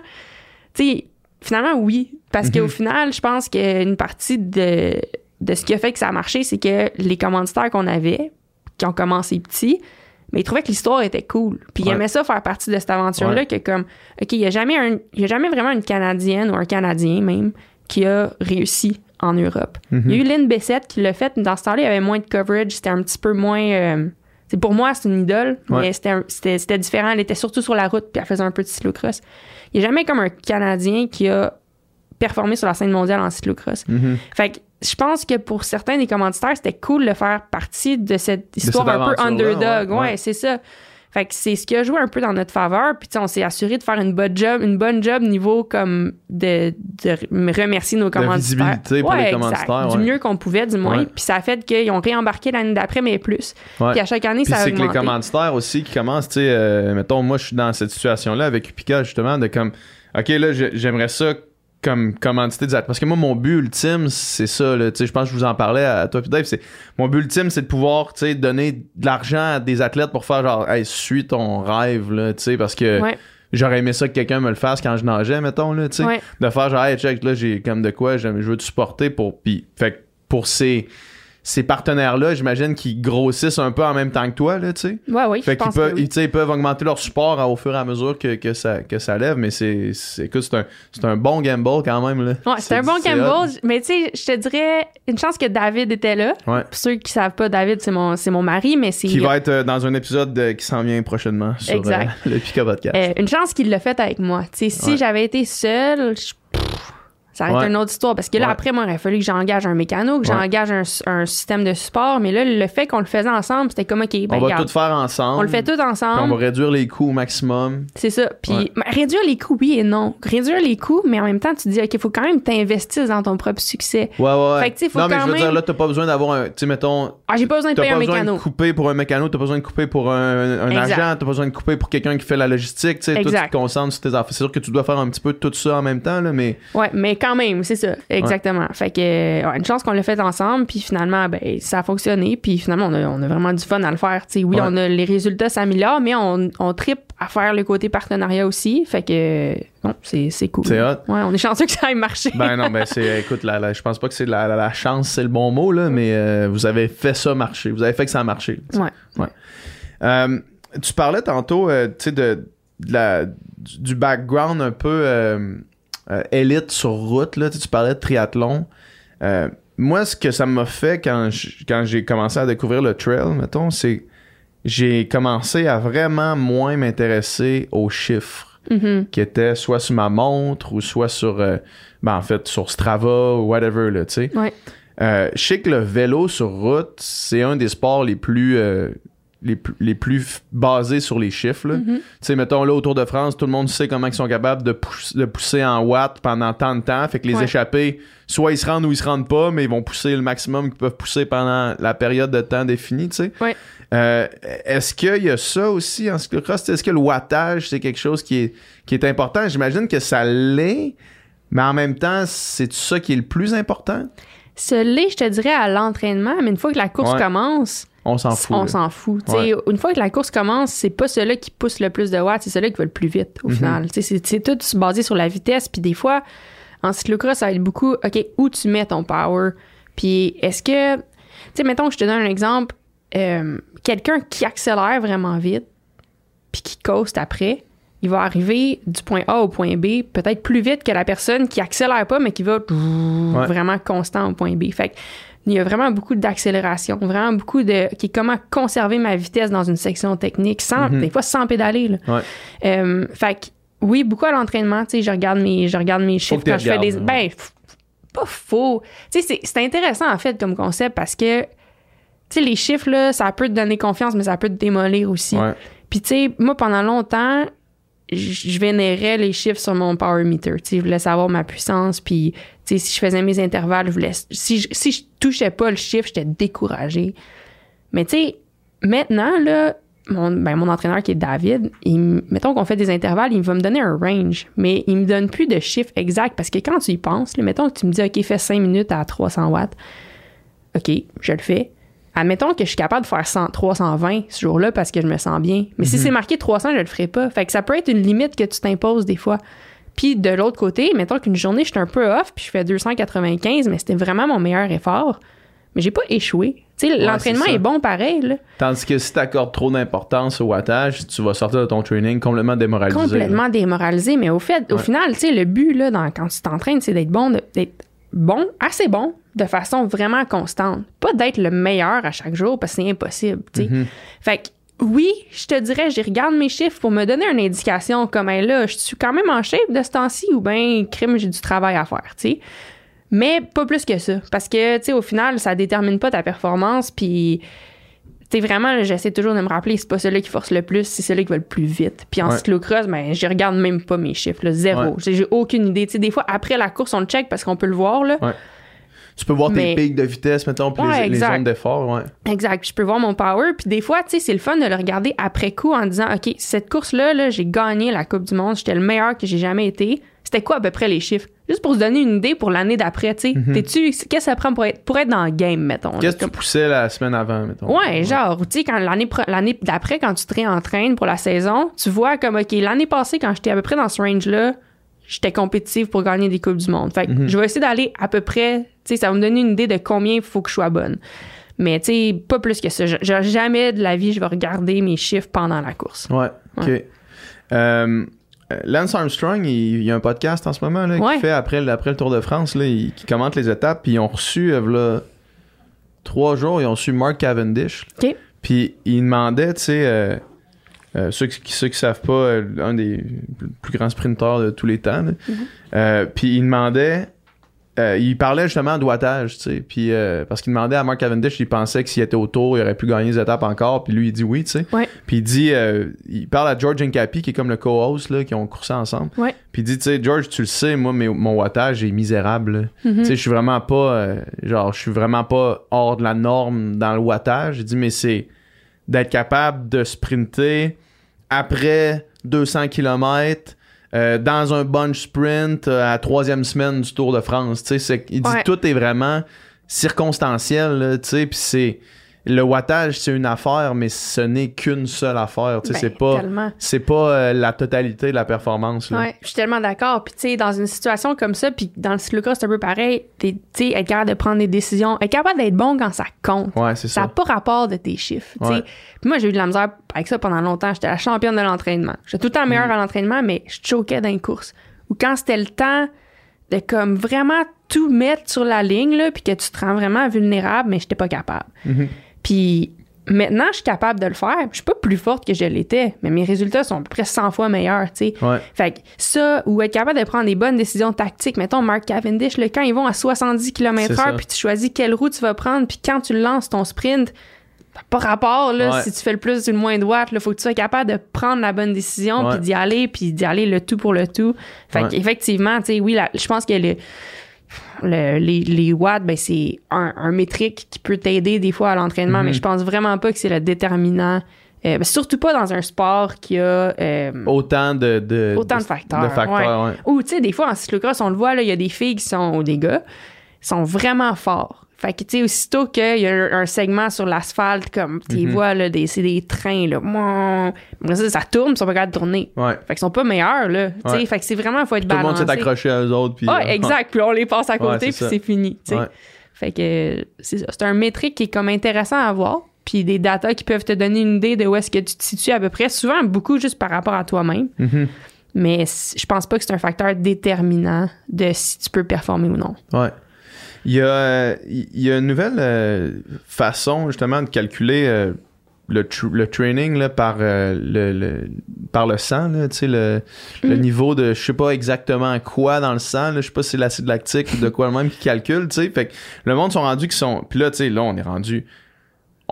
tu sais, finalement, oui. Parce Mhm. qu'au final, je pense qu'une partie de, de ce qui a fait que ça a marché, c'est que les commanditaires qu'on avait, qui ont commencé petits, mais ils trouvaient que l'histoire était cool. Puis ils Ouais. aimaient ça faire partie de cette aventure-là, Ouais. que comme, OK, il n'y a, jamais un- il y a jamais vraiment une Canadienne ou un Canadien même qui a réussi en Europe. Mhm. Il y a eu Lynn Bessette qui l'a fait, mais dans ce temps-là, il y avait moins de coverage, c'était un petit peu moins... euh, c'est pour moi, c'est une idole, Ouais. mais c'était c'était c'était différent. Elle était surtout sur la route, puis elle faisait un peu de cyclocross. Il n'y a jamais comme un Canadien qui a performé sur la scène mondiale en cyclocross. Mhm. Fait que je pense que pour certains des commanditaires, c'était cool de faire partie de cette histoire cette un peu underdog. ouais, Ouais, ouais. c'est ça. Fait que c'est ce qui a joué un peu dans notre faveur. Puis on s'est assuré de faire une bonne job, une bonne job niveau comme de, de remercier nos commanditaires. visibilité pour les commanditaires, Du ouais. mieux qu'on pouvait, du moins. Ouais. Puis ça a fait qu'ils ont réembarqué l'année d'après, mais plus. Ouais. Puis à chaque année, Puis ça a c'est que les commanditaires aussi qui commencent, tu sais, euh, mettons, moi je suis dans cette situation-là avec Upica justement, de comme, ok, là, j'ai- j'aimerais ça comme commanditer des athlètes. Parce que moi, mon but ultime, c'est ça, là, tu sais, je pense que je vous en parlais à toi puis Dave, c'est, mon but ultime, c'est de pouvoir, tu sais, donner de l'argent à des athlètes pour faire genre, hey, suis ton rêve, là, tu sais, parce que Ouais. j'aurais aimé ça que quelqu'un me le fasse quand je nageais, mettons, là, tu sais. Ouais. De faire genre, hey, check, là, j'ai comme de quoi, je veux te supporter pour, puis, fait pour ces, ces partenaires-là, j'imagine qu'ils grossissent un peu en même temps que toi, là, tu sais. Ouais, oui, Fait qu'ils peuvent, oui. ils, peuvent augmenter leur support au fur et à mesure que, que, ça, que ça lève, mais c'est, écoute, c'est un, c'est un bon gamble quand même. Là. Ouais, c'est un bon gamble, mais tu sais, je te dirais une chance que David était là. Ouais. Pour ceux qui savent pas, David, c'est mon, c'est mon mari, mais c'est Qui va être euh, dans un épisode de- qui s'en vient prochainement sur Exact. euh, le Pika Podcast. Euh, une chance qu'il l'a fait avec moi. Tu sais, si Ouais. j'avais été seule, je- pff, ça été Ouais. une autre histoire. Parce que là, Ouais. après, moi, il aurait fallu que j'engage un mécano, que Ouais. j'engage un, un système de support. Mais là, le fait qu'on le faisait ensemble, c'était comme, OK, ben, on va regarde, tout faire ensemble. on le fait tout puis on ensemble. va réduire les coûts au maximum. C'est ça. Puis réduire les coûts, oui et non. Réduire les coûts, mais en même temps, tu te dis, OK, il faut quand même t'investir dans ton propre succès. Ouais, ouais. Fait que, tu sais, faut non, mais je veux même- dire, là, t'as pas besoin d'avoir un. Tu sais, mettons, Ah, j'ai pas besoin de T'as payer pas un besoin mécano. de couper pour un mécano, t'as pas besoin de couper pour un, un agent, t'as pas besoin de couper pour quelqu'un qui fait la logistique, tu sais, tu te concentres sur tes affaires. C'est sûr que tu dois faire un petit peu tout ça en même temps, là, mais Ouais, mais quand même, c'est ça, exactement. Fait que, ouais, une chance qu'on l'a fait ensemble, puis finalement, ben, ça a fonctionné, puis finalement, on a, on a vraiment du fun à le faire. Tu sais, oui, Ouais. on a les résultats s'améliorent, mais on, on tripe à faire le côté partenariat aussi. Fait que, bon, c'est, cool. C'est hot. Ouais, on est chanceux que ça ait marché. ben non, ben c'est, écoute, la, la- je pense pas que c'est la, la, la chance, c'est le bon mot, là, mais euh, vous avez fait ça marcher. Vous avez fait que ça a marché. ouais. Euh, tu parlais tantôt, euh, tu sais, de, de la, du background un peu élite sur route, là. Tu parlais de triathlon. Euh, moi, ce que ça m'a fait quand j'ai commencé à découvrir le trail, mettons, c'est j'ai commencé à vraiment moins m'intéresser aux chiffres Mhm. qui étaient soit sur ma montre ou soit sur, euh, ben, en fait, sur Strava ou whatever, là, tu sais. Ouais. Euh, je sais que le vélo sur route, c'est un des sports les plus, euh, les, plus- les plus f- basés sur les chiffres. Mhm. Tu sais, mettons là, autour de France, tout le monde sait comment ils sont capables de, pouss- de pousser en watts pendant tant de temps. Fait que les Ouais. échappés, soit ils se rendent ou ils se rendent pas, mais ils vont pousser le maximum qu'ils peuvent pousser pendant la période de temps définie, tu sais. Ouais. Euh, Est-ce qu'il y a ça aussi en cyclocross? Est-ce que le wattage, c'est quelque chose qui est, qui est important? J'imagine que ça l'est, mais en même temps, c'est ça qui est le plus important? Ce l'est, je te dirais, à l'entraînement, mais une fois que la course Ouais. commence, On s'en fout. on s'en fout. Une fois que la course commence, c'est pas celui qui pousse le plus de watts, c'est celui qui va le plus vite au Mhm. final. C'est c'est tout basé sur la vitesse. Puis des fois, en cyclocross, ça va être beaucoup, OK, où tu mets ton power? Puis est-ce que, tu sais, mettons que je te donne un exemple, euh, quelqu'un qui accélère vraiment vite, puis qui coaste après, il va arriver du point A au point B peut-être plus vite que la personne qui accélère pas, mais qui va vraiment constant au point B. Fait que, il y a vraiment beaucoup d'accélération, vraiment beaucoup de qui est comment conserver ma vitesse dans une section technique sans Mhm. des fois sans pédaler. Là. Ouais. Euh, fait que, oui, beaucoup à l'entraînement, tu sais, je regarde mes je regarde mes chiffres quand je fais des ben pas faux. Tu sais c'est- c'est intéressant en fait comme concept parce que tu sais les chiffres là, ça peut te donner confiance mais ça peut te démolir aussi. Ouais. Puis tu sais, moi pendant longtemps, je vénérais les chiffres sur mon power meter. Tu sais, je voulais savoir ma puissance. Puis, si je faisais mes intervalles, je voulais. Si je, si je touchais pas le chiffre, j'étais découragée. Mais tu sais, maintenant, là, mon, ben, mon entraîneur qui est David, il, mettons qu'on fait des intervalles, il va me donner un range, mais il me donne plus de chiffres exacts parce que quand tu y penses, là, mettons que tu me dis, OK, fais 5 minutes à 300 watts. OK, je le fais. Admettons que je suis capable de faire 100, 320 ce jour-là parce que je me sens bien. Mais si c'est marqué 300, je le ferai pas. Fait que ça peut être une limite que tu t'imposes des fois. Puis de l'autre côté, mettons qu'une journée, je suis un peu off, puis je fais 295, mais c'était vraiment mon meilleur effort. Mais j'ai pas échoué. L'entraînement est bon pareil, là. Tandis que si tu accordes trop d'importance au wattage, tu vas sortir de ton training complètement démoralisé. là. complètement démoralisé. Mais au fait, au final, tu sais, le but, là, dans, quand tu t'entraînes, c'est d'être bon, d'être bon, assez bon, de façon vraiment constante. Pas d'être le meilleur à chaque jour, parce que c'est impossible. Mhm. Fait que, oui, je te dirais, je regarde mes chiffres pour me donner une indication comme, hey, là, je suis quand même en shape de ce temps-ci ou bien, crime, j'ai du travail à faire, tu sais. Mais pas plus que ça. Parce que, tu sais, au final, ça détermine pas ta performance, puis tu sais, vraiment, j'essaie toujours de me rappeler, c'est pas celui qui force le plus, c'est celui qui va le plus vite. Puis en Ouais. cyclocross, ben, je regarde même pas mes chiffres, là, zéro. Ouais. J'ai j'ai aucune idée. Tu sais, des fois, après la course, on le check parce qu'on peut le voir, là. Ouais. Tu peux voir Mais- tes pics de vitesse, mettons, puis Ouais, les, zones d'effort, ouais. Exact. Je peux voir mon power. Puis des fois, tu sais, c'est le fun de le regarder après coup en disant, OK, cette course-là, là, j'ai gagné la Coupe du Monde. J'étais le meilleur que j'ai jamais été. C'était quoi à peu près les chiffres? Juste pour se donner une idée pour l'année d'après, tu sais. T'es-tu, qu'est-ce que ça prend pour être, pour être dans le game, mettons? Mhm. Qu'est-ce que tu poussais la semaine avant, mettons? Ouais, genre, tu sais, quand l'année d'après, quand tu te réentraînes pour la saison, tu vois comme, OK, l'année passée, quand j'étais à peu près dans ce range-là, j'étais compétitive pour gagner des Coupes du Monde. Fait que Mhm. je vais essayer d'aller à peu près, tu sais, ça va me donner une idée de combien il faut que je sois bonne. Mais, tu sais, pas plus que ça. Je- jamais de la vie, je vais regarder mes chiffres pendant la course. Ouais, ok. Euh, Lance Armstrong, il, il y a un podcast en ce moment là, Ouais. fait après, après le Tour de France, là, il, qui commente les étapes, puis ils ont reçu, euh, trois jours, ils ont reçu Mark Cavendish. OK. Puis il demandait, tu sais, euh, euh, ceux, qui, ceux qui savent pas, euh, un des plus grands sprinteurs de tous les temps. Mm-hmm. Euh, puis il demandait, euh, il parlait justement de wattage, tu sais, puis euh, parce qu'il demandait à Mark Cavendish, il pensait que s'il était au tour, il aurait pu gagner les étapes encore, puis lui il dit oui, tu sais. Puis il dit, euh, il parle à George Nkapi, qui est comme le co-host, là, qui ont coursé ensemble. Puis il dit, tu sais, George, tu le sais, moi, mais mon wattage est misérable. Mm-hmm. Tu sais, je suis vraiment pas, genre, je suis vraiment pas hors de la norme dans le wattage. Il dit, mais c'est d'être capable de sprinter après 200 km dans un bunch sprint euh, à la troisième semaine du Tour de France. Il dit, Ouais. tout est vraiment circonstanciel, là, tu sais, puis c'est... Le wattage, c'est une affaire, mais ce n'est qu'une seule affaire. Ben, c'est pas, c'est pas euh, la totalité de la performance. Là. Ouais, je suis tellement d'accord. Puis, tu sais, dans une situation comme ça, puis dans le cyclocross, c'est un peu pareil. Tu sais, être capable de prendre des décisions, être capable d'être bon quand ça compte. Ouais, c'est Ça n'a ça. pas rapport de tes chiffres. Ouais. Puis moi, j'ai eu de la misère avec ça pendant longtemps. J'étais la championne de l'entraînement. J'étais tout le temps meilleure Mm. à l'entraînement, mais je choquais dans les courses. Ou quand c'était le temps de comme vraiment tout mettre sur la ligne, là, puis que tu te rends vraiment vulnérable, mais j'étais pas capable. Mhm. Puis maintenant, je suis capable de le faire. Je suis pas plus forte que je l'étais, mais mes résultats sont à peu près 100 fois meilleurs, tu sais. Ouais. Fait que ça, ou être capable de prendre des bonnes décisions tactiques. Mettons, Mark Cavendish, là, quand ils vont à 70 C'est km ça. h puis tu choisis quelle route tu vas prendre, puis quand tu lances ton sprint, t'as pas rapport, là, Ouais. si tu fais le plus ou le moins droite, là, faut que tu sois capable de prendre la bonne décision, puis d'y aller, puis d'y aller le tout pour le tout. Fait Ouais. qu'effectivement, tu sais, oui, la- je pense que le, le- les, les watts, ben, c'est un, un métrique qui peut t'aider des fois à l'entraînement, Mhm. mais je pense vraiment pas que c'est le déterminant. Euh, ben, surtout pas dans un sport qui a euh, Autant de, de, Autant de facteurs, De facteurs, ouais. ou, tu sais, des fois, en cyclocross, on le voit, là, il y a des filles qui sont, ou des gars, sont vraiment forts. Fait que, tu sais, aussitôt qu'il y a un, un segment sur l'asphalte, comme, tu Mhm. vois, là, des, c'est des trains, là. Après ça, ça tourne, ils sont pas capables de tourner. Ouais. Fait qu'ils sont pas meilleurs, là. Tu sais, Ouais. fait que c'est vraiment, faut être Tout le monde balancé. s'est accroché à eux autres. Puis, Ah, euh, exact. Puis on les passe à côté, puis c'est fini, tu sais. Fait que, c'est ça. C'est un métrique qui est comme intéressant à voir. Puis des datas qui peuvent te donner une idée de où est-ce que tu te situes à peu près. Souvent, beaucoup juste par rapport à toi-même. Mhm. Mais je pense pas que c'est un facteur déterminant de si tu peux performer ou non. Ouais. Il y a, il y a une nouvelle euh, façon justement de calculer euh, le, tr- le training là, par, euh, le, le- par le sang, là, le, le Mm. niveau de je sais pas exactement quoi dans le sang, je sais pas si c'est l'acide lactique ou de quoi le même qui calcule, tu sais. Fait que le monde sont rendus qui sont. Puis là, là, on est rendu.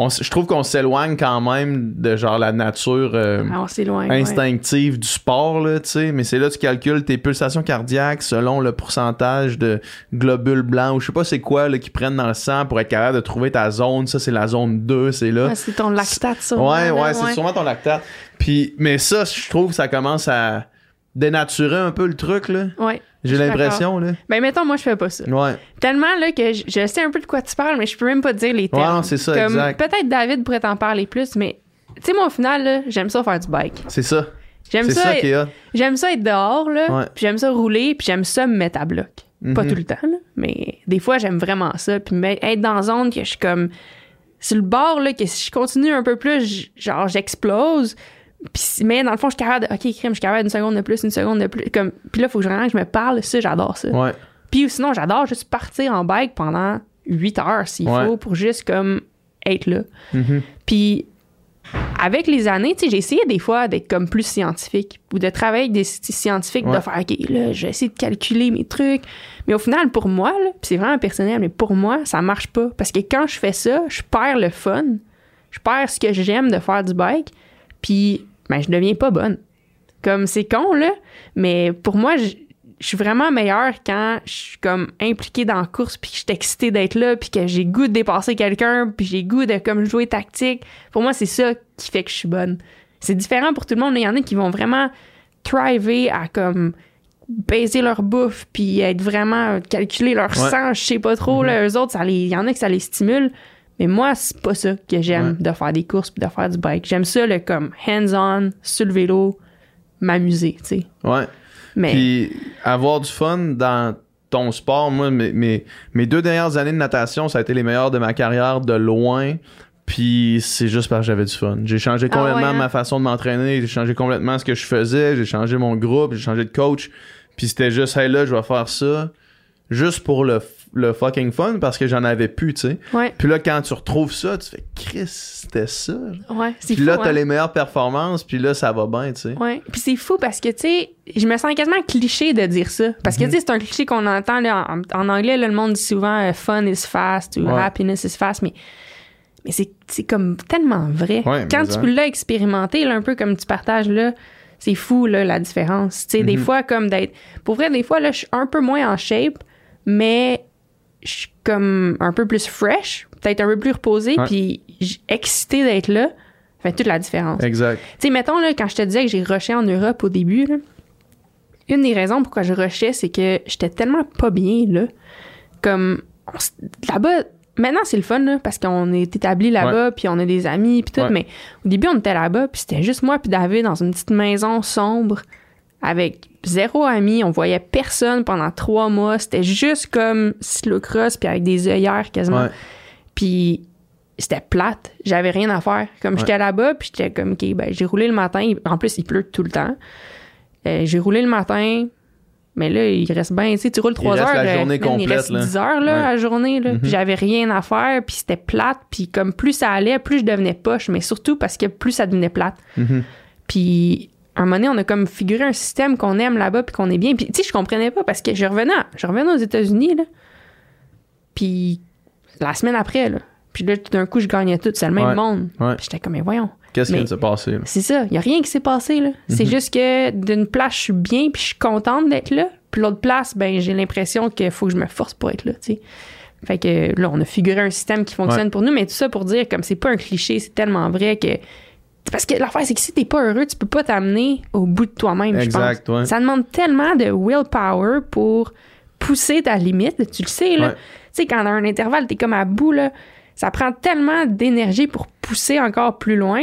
On je trouve qu'on s'éloigne quand même de genre la nature euh, Ah, on s'éloigne. ouais. instinctive du sport, là, tu sais. Mais c'est là que tu calcules tes pulsations cardiaques selon le pourcentage de globules blancs ou je sais pas c'est quoi là, qu'ils prennent dans le sang pour être capable de trouver ta zone. Ça, c'est la zone 2, c'est là. Ah, c'est ton lactate, ça. Ouais, ouais, c'est sûrement ton lactate. Puis, mais ça, je trouve que ça commence à dénaturer un peu le truc, là. Ouais. J'ai l'impression, là. Ben, mettons, moi, je fais pas ça. Ouais. Tellement, là, que je, je sais un peu de quoi tu parles, mais je peux même pas te dire les termes. Ouais, non, c'est ça, Comme, exact. Peut-être David pourrait t'en parler plus, mais, tu sais, moi, au final, là, j'aime ça faire du bike. C'est ça. J'aime C'est ça, ça qui est hot. j'aime ça être dehors, là, Ouais. puis j'aime ça rouler, puis j'aime ça me mettre à bloc. Pas Mhm. tout le temps, là, mais des fois, j'aime vraiment ça. Puis être dans une zone que je suis comme... Sur le bord, là, que si je continue un peu plus, genre, j'explose. Mais dans le fond, je suis capable de... OK, crime, je suis capable d'une seconde de plus, une seconde de plus. Comme, puis là, il faut que je, vraiment que je me parle. Ça, j'adore ça. Ouais. Puis sinon, j'adore juste partir en bike pendant 8 heures, s'il Ouais. faut, pour juste, comme, être là. Mhm. Puis avec les années, tu sais, j'ai essayé des fois d'être comme plus scientifique ou de travailler avec des sci- scientifiques, Ouais. de faire, OK, là, je vais essayer de calculer mes trucs. Mais au final, pour moi, c'est vraiment personnel, mais pour moi, ça marche pas. Parce que quand je fais ça, je perds le fun. Je perds ce que j'aime de faire du bike. Puis, ben, je deviens pas bonne. Comme, c'est con, là. Mais pour moi, je je suis vraiment meilleure quand je suis comme impliquée dans la course puis que je suis excitée d'être là puis que j'ai goût de dépasser quelqu'un puis j'ai goût de comme jouer tactique. Pour moi, c'est ça qui fait que je suis bonne. C'est différent pour tout le monde. Il y en a qui vont vraiment thriver à comme baiser leur bouffe puis être vraiment calculer leur Ouais. sang, je sais pas trop là, eux autres ça les il y en a que ça les stimule. Mais moi, c'est pas ça que j'aime de faire des courses puis de faire du bike. J'aime ça le comme hands-on sur le vélo, m'amuser, tu sais. Ouais. Mais Puis avoir du fun dans ton sport, moi, mes, mes, mes deux dernières années de natation, ça a été les meilleures de ma carrière de loin. Puis c'est juste parce que j'avais du fun. J'ai changé Ah complètement ouais, hein? ma façon de m'entraîner, j'ai changé complètement ce que je faisais, j'ai changé mon groupe, j'ai changé de coach. Puis c'était juste, hey là, je vais faire ça juste pour le, le fucking fun parce que j'en avais plus, tu sais. ouais, Puis là, quand tu retrouves ça, tu fais, Chris, c'était ça. ouais, c'est Puis fou. là, t'as hein. les meilleures performances, puis là, ça va bien, tu sais. Ouais. Puis c'est fou parce que, tu sais, je me sens quasiment cliché de dire ça. Parce Mhm. que, tu sais, c'est un cliché qu'on entend là, en, en anglais, là, le monde dit souvent euh, fun is fast ou Ouais. happiness is fast, mais, mais c'est, c'est comme tellement vrai. Quand tu peux l'expérimenter, là, un peu comme tu partages là, c'est fou, là, la différence. Tu sais, des Mhm. fois, comme d'être. Pour vrai, des fois, là, je suis un peu moins en shape, mais je suis comme un peu plus fresh, peut-être un peu plus reposée, Ouais. puis excitée d'être là. Ça fait toute la différence. Exact. Tu sais, mettons, là, quand je te disais que j'ai rushé en Europe au début, là, une des raisons pourquoi je rushais, c'est que j'étais tellement pas bien, là. Comme, là-bas, maintenant, c'est le fun, là, parce qu'on est établi là-bas, puis on a des amis, puis tout, Ouais. mais au début, on était là-bas, puis c'était juste moi puis David dans une petite maison sombre, avec zéro ami, on voyait personne pendant trois mois, c'était juste comme cyclocross, puis avec des œillères quasiment. Ouais. Puis c'était plate. J'avais rien à faire. Comme j'étais là-bas, puis j'étais comme, OK, ben, j'ai roulé le matin. En plus, il pleut tout le temps. Euh, j'ai roulé le matin. Mais là, il reste bien, tu sais, tu roules trois heures. la journée Il complète, reste là. 10 heures, là, Ouais. la journée, là. Puis j'avais rien à faire, puis c'était plate. Puis comme plus ça allait, plus je devenais poche. Mais surtout parce que plus ça devenait plate. Mhm. Puis, un moment donné, on a comme figuré un système qu'on aime là-bas puis qu'on est bien. Puis, tu sais, je comprenais pas parce que je revenais, je revenais aux États-Unis, là. Puis, la semaine après, là. Puis là, tout d'un coup, je gagnais tout. C'est le même Ouais. monde. Ouais. Puis j'étais comme, mais voyons. Qu'est-ce qui vient de se passer? C'est ça. Il y a rien qui s'est passé, là. C'est Mhm. juste que d'une place, je suis bien puis je suis contente d'être là. Puis l'autre place, ben, j'ai l'impression qu'il faut que je me force pour être là, tu sais. Fait que là, on a figuré un système qui fonctionne Ouais. pour nous, mais tout ça pour dire, comme c'est pas un cliché, c'est tellement vrai que. Parce que l'affaire, c'est que si t'es pas heureux, tu peux pas t'amener au bout de toi-même, je Exact, pense. ouais. Ça demande tellement de willpower pour pousser ta limite, tu le sais, là. Ouais. Tu sais, quand dans un intervalle, t'es comme à bout, là, ça prend tellement d'énergie pour pousser encore plus loin.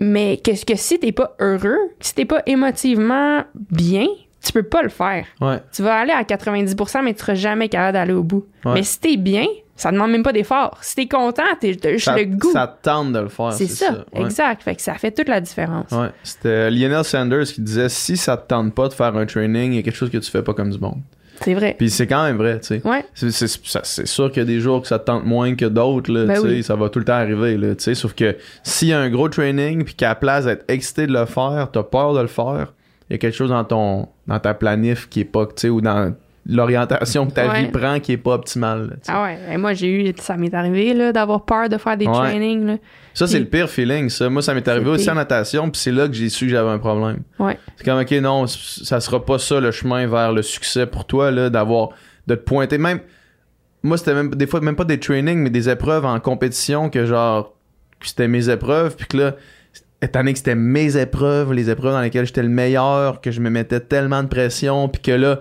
Mais qu'est-ce que si t'es pas heureux, si t'es pas émotivement bien, tu peux pas le faire. Ouais. Tu vas aller à 90%, mais tu seras jamais capable d'aller au bout. Ouais. Mais si t'es bien, ça demande même pas d'effort. Si t'es content, t'es- juste Ça, le goût. ça te tente de le faire. c'est ça, ouais. exact. Fait que ça fait toute la différence. Ouais. C'était Lionel Sanders qui disait si ça te tente pas de faire un training, il y a quelque chose que tu fais pas comme du monde. C'est vrai. Puis c'est quand même vrai, tu sais. Ouais. C'est, sûr qu'il y a des jours que ça te tente moins que d'autres, là, Ben tu sais, oui. ça va tout le temps arriver, là, tu sais, sauf que s'il y a un gros training puis qu'à la place d'être excité de le faire, t'as peur de le faire, il y a quelque chose dans ton dans ta planif qui est pas, tu sais, ou dans l'orientation que ta Ouais. vie prend qui est pas optimale, là. Ah ouais. Et moi, j'ai eu, ça m'est arrivé, là, d'avoir peur de faire des Ouais. trainings, là. Ça, c'est le pire feeling, ça. Moi, ça m'est arrivé aussi pire. en natation, puis c'est là que j'ai su que j'avais un problème. Ouais. C'est comme, OK, non, ça sera pas ça le chemin vers le succès pour toi, là, d'avoir, de te pointer. Même, moi, c'était même, des fois, même pas des trainings, mais des épreuves en compétition que, genre, que c'était mes épreuves, puis que là, étant donné que c'était mes épreuves, les épreuves dans lesquelles j'étais le meilleur, que je me mettais tellement de pression, puis que là,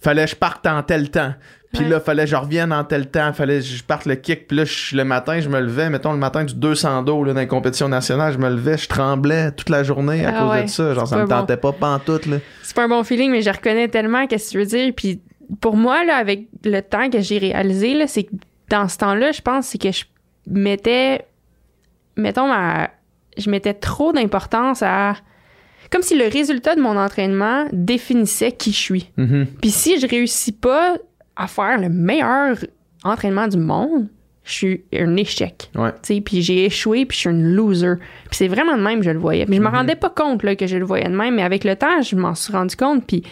fallait que je parte en tel temps. Puis Ouais. là, fallait que je revienne en tel temps, fallait que je parte le kick. Puis là, je- le matin, je me levais, mettons le matin du 200 dos là, dans les compétitions nationales, je me levais, je tremblais toute la journée à Ah cause ouais, de ça. Genre, ça me pas bon. tentait pas pantoute, là. c'est pas un bon feeling, mais je reconnais tellement qu'est-ce que tu veux dire. Puis pour moi, là, avec le temps que j'ai réalisé, là, c'est que dans ce temps-là, je pense, c'est que je mettais, mettons, ma, je mettais trop d'importance à, comme si le résultat de mon entraînement définissait qui je suis. Mhm. Puis si je réussis pas à faire le meilleur entraînement du monde, je suis un échec. Ouais. Puis j'ai échoué, puis je suis une loser. Puis c'est vraiment de même que je le voyais. Puis je me Mhm. rendais pas compte là, que je le voyais de même, mais avec le temps, je m'en suis rendu compte. Puis, tu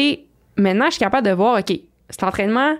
sais, maintenant, je suis capable de voir, OK, cet entraînement,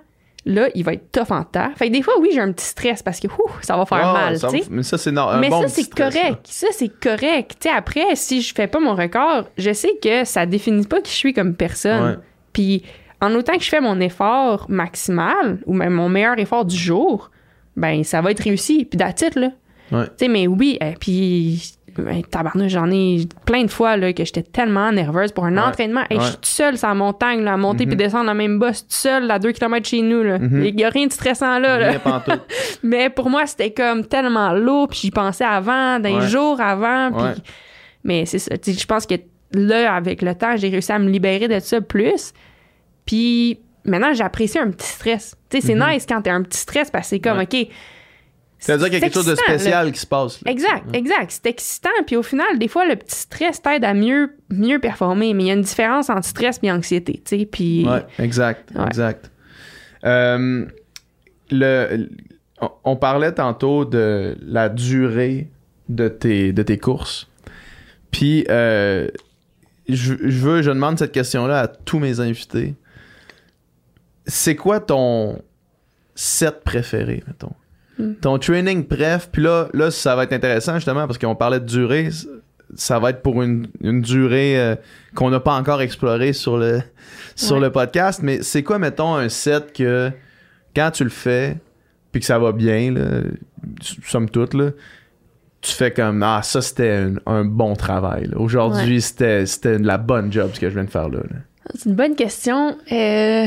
là, il va être tough en temps. Fait que des fois, oui, j'ai un petit stress parce que, ouh, ça va faire Ah, mal, ça. Mais ça, c'est no- un Mais bon ça, c'est correct. Ça, c'est correct. Après, si je fais pas mon record, je sais que ça définit pas qui je suis comme personne. Ouais. Puis, en autant que je fais mon effort maximal, ou même mon meilleur effort du jour, ben, ça va être réussi. Puis, it, là. Ouais. Tu sais, mais oui, et puis, ben, tabarnouche, j'en ai plein de fois, là, que j'étais tellement nerveuse pour un Ouais. entraînement. Hey, Ouais. Je suis toute seule sur la montagne, là, à monter Mhm. puis descendre la même bosse, toute seule, à 2 km chez nous. Il Mhm. y a rien de stressant, là. Mais pour moi, c'était comme tellement lourd, puis j'y pensais avant, des Ouais. jours avant, puis... Mais c'est ça, je pense que là, avec le temps, j'ai réussi à me libérer de ça plus. Puis maintenant, j'apprécie un petit stress. Tu sais, c'est nice quand t'as un petit stress, parce que c'est comme, Mhm. OK... Ça veut dire qu'il y a quelque chose de spécial qui se passe. là. Exact, exact. C'est excitant. Puis au final, des fois, le petit stress t'aide à mieux, mieux performer. Mais il y a une différence entre stress et anxiété, tu sais. Puis... Ouais, exact, Ouais. exact. Euh, le, on- on parlait tantôt de la durée de tes, de tes courses. Puis, euh, je, je veux, je demande cette question-là à tous mes invités. C'est quoi ton set préféré, mettons? Hmm. Ton training bref, puis là, là, ça va être intéressant justement parce qu'on parlait de durée. Ça va être pour une, une durée euh, qu'on n'a pas encore explorée sur le, sur Ouais. le podcast. Mais c'est quoi, mettons, un set que quand tu le fais, puis que ça va bien, là, somme toute, là, tu fais comme Ah, ça c'était un, un bon travail. Aujourd'hui, c'était, c'était la bonne job ce que je viens de faire là. là. C'est une bonne question. Euh...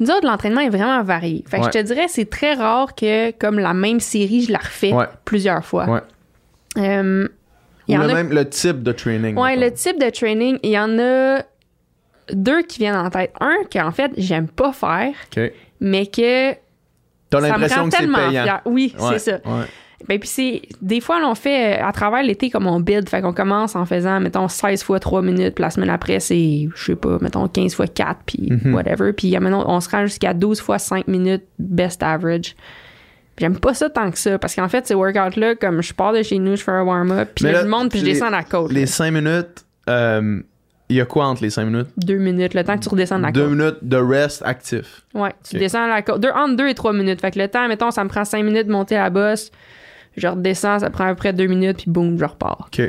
Nous autres, l'entraînement est vraiment varié. Fait que Ouais. je te dirais, c'est très rare que, comme la même série, je la refais Ouais. plusieurs fois. Ouais. Euh, il y Ou en le, a même le type de training. Ouais, le type de training, il y en a deux qui viennent en tête. Un qu'en fait, j'aime pas faire, mais que T'as l'impression que c'est tellement payant. fière. Oui, c'est ça. Ben, puis c'est des fois on fait euh, à travers l'été comme on build, fait qu'on commence en faisant mettons 16 fois 3 minutes, puis la semaine après c'est je sais pas, mettons 15 fois 4 puis Mhm. whatever, puis maintenant on se rend jusqu'à 12 fois 5 minutes best average. J'aime pas ça tant que ça parce qu'en fait ces workouts là comme je pars de chez nous, je fais un warm-up, puis là, je monte puis je descends la côte. Les là. 5 minutes, euh, il y a quoi entre les 5 minutes? Deux minutes, le temps que tu redescends la Deux côte. minutes de rest actif. Ouais, tu descends la côte. Deux, entre 2 et 3 minutes. Fait que le temps, mettons, ça me prend 5 minutes de monter la bosse. Je redescends, ça prend à peu près 2 minutes, puis boum, je repars. OK.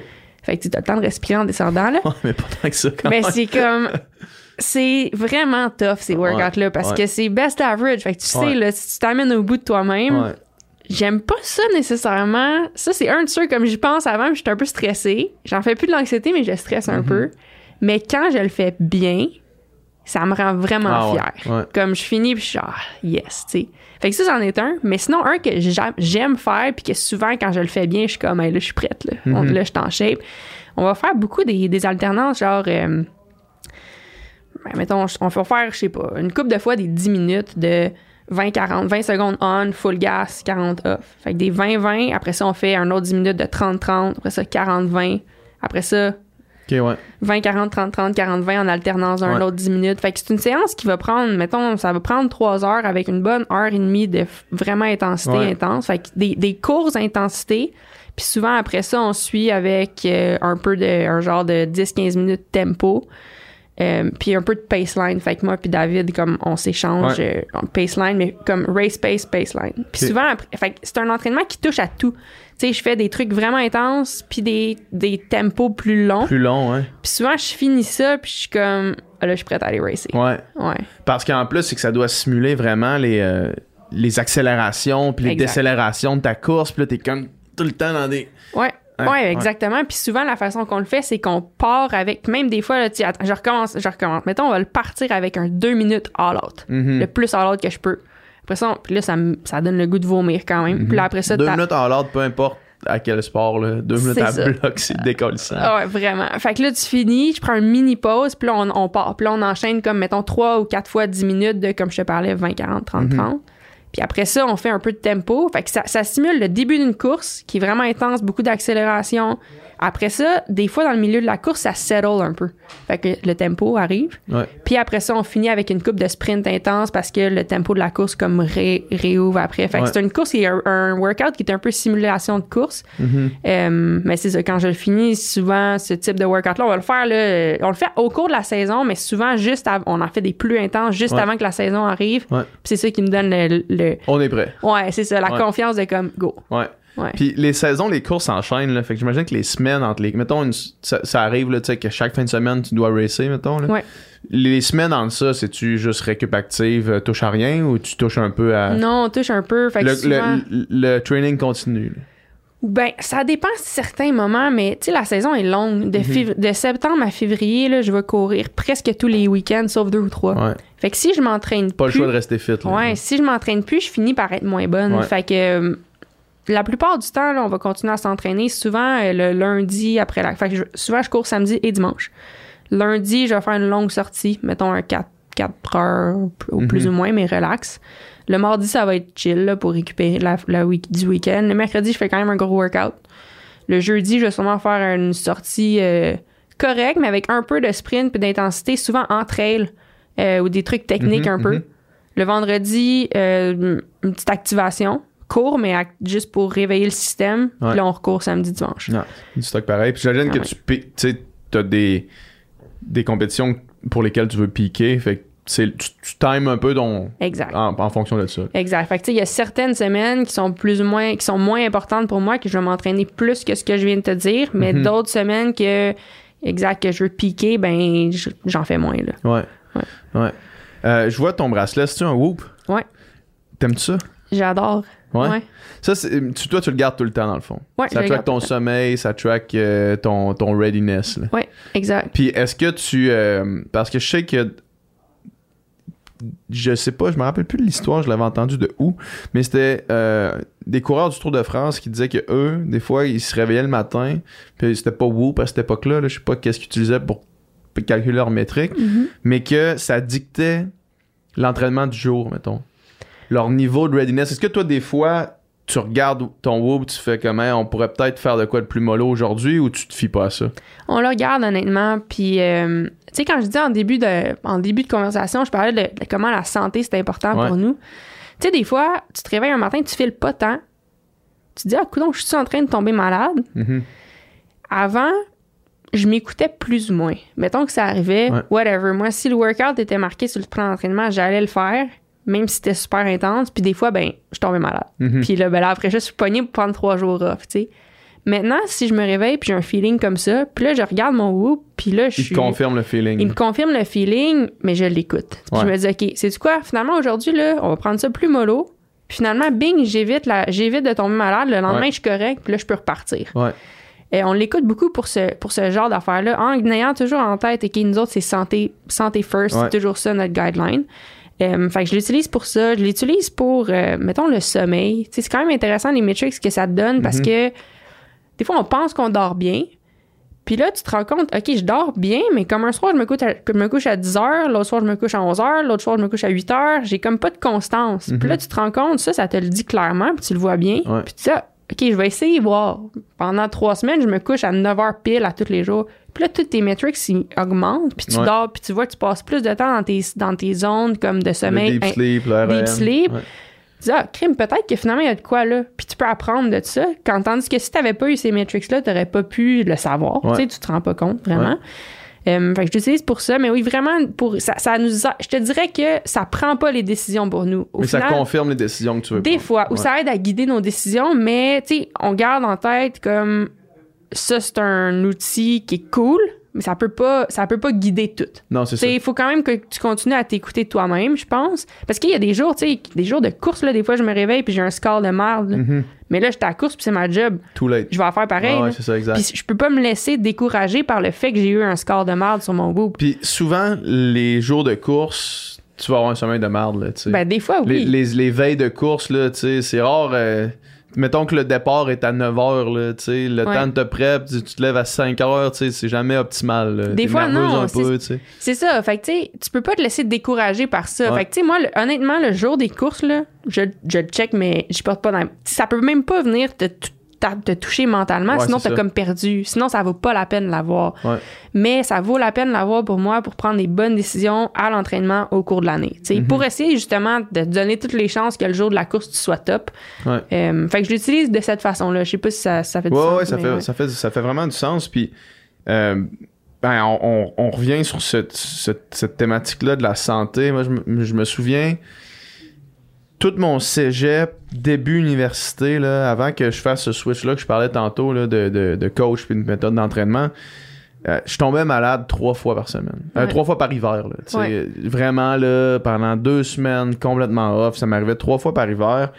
Fait que tu as le temps de respirer en descendant, là. Ouais, mais pas tant que ça quand Mais même. c'est comme. C'est vraiment tough, ces workouts-là, parce ouais. que c'est best average. Fait que tu sais, là, si tu t'amènes au bout de toi-même, Ouais. j'aime pas ça nécessairement. Ça, c'est un de ceux, comme j'y pense avant, je suis un peu stressée. J'en fais plus de l'anxiété, mais je stresse un Mhm. peu. Mais quand je le fais bien, ça me rend vraiment Ah fière. ouais. Comme je finis, puis je suis ah, yes, tu sais. Fait que ça, c'en est un. Mais sinon, un que j'a- j'aime faire, puis que souvent, quand je le fais bien, je suis comme, Hey, là, je suis prête, là. On- Mhm. là, je suis en shape. On va faire beaucoup des, des alternances, genre, euh, ben, mettons, on va faire, je sais pas, une couple de fois des 10 minutes de 20-40, 20 secondes on, full gas, 40 off. Fait que des 20-20, après ça, on fait un autre 10 minutes de 30-30, après ça, 40-20, après ça, OK, ouais. 20, 40, 30, 30, 40, 20 en alternance d'un Ouais. autre 10 minutes. Fait que c'est une séance qui va prendre, mettons, ça va prendre 3 heures avec une bonne heure et demie de vraiment intensité Ouais. intense. Fait que des, des courses intensité. Puis souvent, après ça, on suit avec euh, un peu de, un genre de 10-15 minutes tempo. Euh, puis un peu de paceline. Fait que moi puis David, comme on s'échange euh, en paceline, mais comme race pace, paceline. Puis souvent, après, fait que c'est un entraînement qui touche à tout. Tu sais, je fais des trucs vraiment intenses, puis des, des tempos plus longs. Plus long, hein. Puis souvent, je finis ça, puis je suis comme, ah, là, je suis prête à aller racer. Ouais. Ouais. Parce qu'en plus, c'est que ça doit simuler vraiment les, euh, les accélérations puis les Exact. décélérations de ta course. Puis là, t'es comme tout le temps dans des... Ouais. Hein, Ouais, exactement. Puis souvent, la façon qu'on le fait, c'est qu'on part avec, même des fois, là, tu attends, je recommence, je recommence. Mettons, on va le partir avec un deux minutes all out. Mhm. Le plus all out que je peux. Après ça, on- puis là, ça, ça donne le goût de vomir quand même. Puis là, après ça, Deux t'as- minutes en l'ordre, peu importe à quel sport, là. Deux minutes à ça. bloc, c'est décollissant. Ah ouais, vraiment. Fait que là, tu finis, je prends une mini pause, puis là, on, on part. Puis là, on enchaîne comme, mettons, trois ou quatre fois 10 minutes de, comme je te parlais, 20, 40, 30, 30. Puis après ça, on fait un peu de tempo. Fait que ça, ça simule le début d'une course qui est vraiment intense, beaucoup d'accélération. Après ça, des fois, dans le milieu de la course, ça settle un peu. Fait que le tempo arrive. Ouais. Puis après ça, on finit avec une coupe de sprint intense parce que le tempo de la course comme ré- réouvre après. Fait que Ouais. c'est une course qui est un, un workout qui est un peu simulation de course. Mhm. Euh, mais c'est ça, quand je le finis, souvent, ce type de workout-là, on va le faire, là, on le fait au cours de la saison, mais souvent, juste av- on en fait des plus intenses juste Ouais. avant que la saison arrive. Puis c'est ça qui me donne le. le- On est prêt. ouais, c'est ça, la confiance de comme, go. Ouais. Ouais. Puis les saisons, les courses s'enchaînent, là. Fait que j'imagine que les semaines entre les. Mettons, une- ça, ça arrive, là, tu sais, que chaque fin de semaine, tu dois racer, mettons, là. Ouais. Les semaines entre ça, c'est-tu juste récup active, euh, touche à rien ou tu touches un peu à. Non, on touche un peu. Fait que le, souvent- le, le training continue. là. Ben, ça dépend de certains moments, mais tu sais, la saison est longue. Mhm. De, fév- de septembre à février, là, je vais courir presque tous les week-ends, sauf deux ou trois. Ouais. Fait que si je m'entraîne Pas le plus, choix de rester fit. Là. Ouais, si je m'entraîne plus, je finis par être moins bonne. Fait que euh, la plupart du temps, là, on va continuer à s'entraîner. Souvent, euh, le lundi après la. Fait que je- souvent, je cours samedi et dimanche. Lundi, je vais faire une longue sortie, mettons un 4, 4 heures ou Mhm. plus ou moins, mais relax. Le mardi, ça va être chill là, pour récupérer la, la week- du week-end. Le mercredi, je fais quand même un gros workout. Le jeudi, je vais sûrement faire une sortie euh, correcte, mais avec un peu de sprint et d'intensité, souvent en trail euh, ou des trucs techniques Mhm, un peu. mhm. Le vendredi, euh, une petite activation, court, mais juste pour réveiller le système. Ouais. Puis là, on recourt samedi, dimanche. Non, du stock pareil. Puis j'imagine Ah que ouais. tu tu t'as des, des compétitions pour lesquelles tu veux piquer. Fait que c'est, tu, tu times un peu ton, Exact. en, en fonction de ça. Exact. Fait que, tu sais, il y a certaines semaines qui sont plus ou moins, qui sont moins importantes pour moi, que je vais m'entraîner plus que ce que je viens de te dire, mais Mhm. d'autres semaines que, exact, que je veux piquer, ben, j'en fais moins, là. Ouais. Ouais. Euh, je vois ton bracelet, c'est-tu un whoop? Ouais. T'aimes-tu ça? J'adore. Ouais. Ouais. Ça, tu, toi, tu le gardes tout le temps, dans le fond. Ouais, ça track ton sommeil, ça track euh, ton, ton readiness. là. Ouais, exact. Puis est-ce que tu. euh, parce que je sais que. Je sais pas, je me rappelle plus de l'histoire, je l'avais entendu de où, mais c'était euh, des coureurs du Tour de France qui disaient que eux, des fois, ils se réveillaient le matin, puis c'était pas Whoop à cette époque-là, là, je sais pas qu'est-ce qu'ils utilisaient pour calculer leur métrique, Mhm. mais que ça dictait l'entraînement du jour, mettons. Leur niveau de readiness. Est-ce que toi, des fois, tu regardes ton Whoop, tu fais comment on pourrait peut-être faire de quoi de plus mollo aujourd'hui ou tu te fies pas à ça? On le regarde honnêtement, puis euh, tu sais quand je dis en début de en début de conversation, je parlais de, de comment la santé c'est important Ouais. pour nous. Tu sais des fois, tu te réveilles un matin, tu files pas tant. Tu te dis ah coudonc, je suis en train de tomber malade. Mhm. Avant, je m'écoutais plus ou moins. Mettons que ça arrivait, Ouais. whatever. Moi, si le workout était marqué sur le plan d'entraînement, j'allais le faire, même si c'était super intense. Puis des fois, ben, je tombais malade. Mhm. Puis là, ben là, après, je suis pognée pour prendre trois jours off, tu sais. Maintenant, si je me réveille puis j'ai un feeling comme ça, puis là, je regarde mon whoop, puis là, je Il suis... confirme le feeling. Il me confirme le feeling, mais je l'écoute. Puis Ouais. Je me dis, OK, c'est quoi? Finalement, aujourd'hui, là, on va prendre ça plus mollo. Puis finalement, bing, j'évite, la... j'évite de tomber malade. Le lendemain, Ouais. je suis correct, puis là, je peux repartir. Ouais. Et on l'écoute beaucoup pour ce, pour ce genre d'affaires-là, en ayant toujours en tête et que nous autres, c'est santé, santé first, c'est toujours ça notre guideline. Euh, fait que je l'utilise pour ça. Je l'utilise pour, euh, mettons, le sommeil. C'est quand même intéressant les metrics que ça te donne parce Mhm. que des fois, on pense qu'on dort bien. Puis là, tu te rends compte, OK, je dors bien, mais comme un soir, je me couche à, je me couche à 10 heures, l'autre soir, je me couche à 11 heures, l'autre soir, je me couche à 8 heures. J'ai comme pas de constance. Puis là, tu te rends compte, ça, ça te le dit clairement, puis tu le vois bien. Ouais. Puis ah, OK, je vais essayer voir. Pendant trois semaines, je me couche à 9 heures pile à tous les jours. Puis là, toutes tes metrics ils augmentent, puis tu Ouais. dors, puis tu vois que tu passes plus de temps dans tes, dans tes zones comme de sommeil. le deep in- sleep, le deep sleep. Ouais. tu dis, ah, crime, peut-être que finalement, il y a de quoi là. Puis tu peux apprendre de ça. Quand, tandis que si tu n'avais pas eu ces metrics-là, tu n'aurais pas pu le savoir. Ouais. Tu sais, tu te rends pas compte, vraiment. Euh, fait que je l'utilise pour ça, mais oui, vraiment, pour ça, ça nous a- je te dirais que ça prend pas les décisions pour nous. Au Mais ça confirme les décisions que tu veux des prendre. fois, ou Ouais. ça aide à guider nos décisions, mais tu sais, on garde en tête comme ça, c'est un outil qui est cool, mais ça peut pas, ça peut pas guider tout. Non, c'est ça. Il faut quand même que tu continues à t'écouter toi-même, je pense. Parce qu'il y a des jours, tu sais, des jours de course, là, des fois, je me réveille puis j'ai un score de merde. là. Mhm. Mais là, j'étais à la course puis c'est ma job. Too late. Je vais en faire pareil. Ah ouais, c'est ça, exact. Puis je peux pas me laisser décourager par le fait que j'ai eu un score de merde sur mon whoop. Puis souvent, les jours de course, tu vas avoir un sommeil de marde, là, tu sais. Ben, des fois, les, oui. les, les veilles de course, là, tu sais, c'est rare. euh, mettons que le départ est à 9h, là, tu sais, le Ouais. temps de te prep, tu, te lèves à 5h, tu sais, c'est jamais optimal. là. Des fois, non, c'est- ça. Fait que, tu peux pas te laisser décourager par ça. Ouais. Fait que, moi, le- honnêtement, le jour des courses, là, je, je le check, mais je porte pas dans. Ça peut même pas venir te, te toucher mentalement, Ouais, sinon t'as comme perdu. Sinon, ça vaut pas la peine de l'avoir. Ouais. Mais ça vaut la peine de l'avoir pour moi pour prendre des bonnes décisions à l'entraînement au cours de l'année. Mhm. Pour essayer justement de te donner toutes les chances que le jour de la course, tu sois top. Ouais. Euh, fait que je l'utilise de cette façon-là. Je sais pas si ça, ça fait du sens. ouais, ça fait, ouais. Ça, fait, ça fait vraiment du sens. Puis, euh, ben, on, on- on revient sur cette, thématique-là de la santé. Moi, je, je me souviens, tout mon cégep, début université, là, avant que je fasse ce switch-là que je parlais tantôt là, de, de, de coach puis de méthode d'entraînement, euh, je tombais malade trois fois par semaine. Euh, Ouais. trois fois par hiver. Là. Ouais. Vraiment, là, pendant deux semaines, complètement off. Ça m'arrivait trois fois par hiver.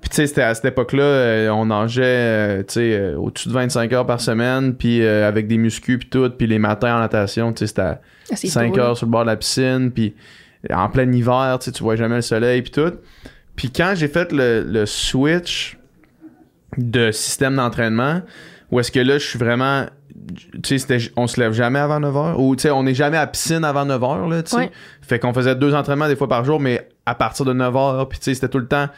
Puis tu sais, c'était à cette époque-là, euh, on nageait, euh, tu sais, euh, au-dessus de 25 heures par semaine, puis euh, avec des muscles puis tout, puis les matins en natation, tu sais, c'était à Ah, c'est 5 beau, là. heures sur le bord de la piscine, puis en plein hiver, tu sais, tu vois jamais le soleil puis tout. Puis quand j'ai fait le, le switch de système d'entraînement, où est-ce que là, je suis vraiment... Tu sais, on se lève jamais avant 9h, ou tu sais, on n'est jamais à piscine avant 9h, là, tu sais. Ouais. Fait qu'on faisait deux entraînements des fois par jour, mais à partir de 9h, puis tu sais, c'était tout le temps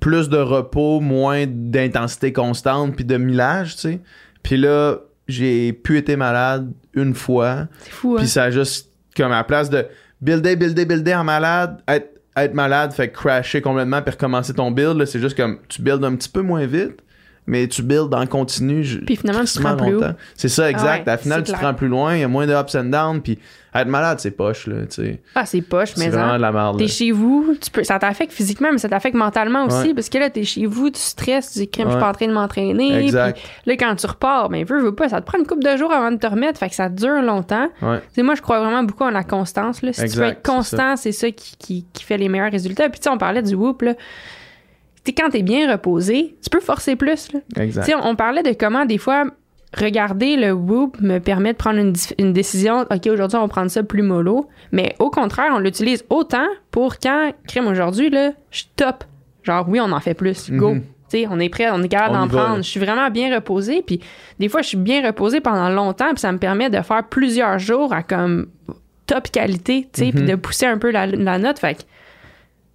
plus de repos, moins d'intensité constante, puis de millage, tu sais. Puis là, j'ai pu été malade une fois, C'est fou, hein? puis ça a juste, comme à la place de builder, builder, builder en malade, être, être malade, fait crasher complètement, puis recommencer ton build, c'est juste comme, tu builds un petit peu moins vite, mais tu builds en continu. Puis finalement, tu te rends plus. C'est ça, exact. Ah ouais, à la finale, tu te clair. rends plus loin, il y a moins de ups and downs, puis être malade, c'est poche, là, tu sais. Ah, c'est poche, mais C'est vraiment hein. de la merde. T'es chez vous, tu peux, ça t'affecte physiquement, mais ça t'affecte mentalement aussi, Ouais. parce que là, t'es chez vous, tu stresses, tu dis, crème, je suis pas en train de m'entraîner. Exact. Puis là, quand tu repars, ben, veux, veux pas, ça te prend une couple de jours avant de te remettre, fait que ça dure longtemps. Ouais. Tu sais, moi, je crois vraiment beaucoup en la constance, là. Si tu Exact, veux être constant, c'est ça qui, qui, qui fait les meilleurs résultats. Puis, tu sais, on parlait du whoop, là. Tu quand t'es bien reposé, tu peux forcer plus, là. Exact. Tu sais, on, on parlait de comment, des fois, regarder le whoop me permet de prendre une, décision. OK, aujourd'hui, on va prendre ça plus mollo. Mais au contraire, on l'utilise autant pour quand, crème aujourd'hui, là, je suis top. Genre, oui, on en fait plus. Go. Mhm. On est prêt, on est capable d'en prendre. Je suis vraiment bien reposée. Puis des fois, je suis bien reposée pendant longtemps. Puis ça me permet de faire plusieurs jours à comme top qualité, tu sais, puis Mhm. de pousser un peu la, la note. Fait que,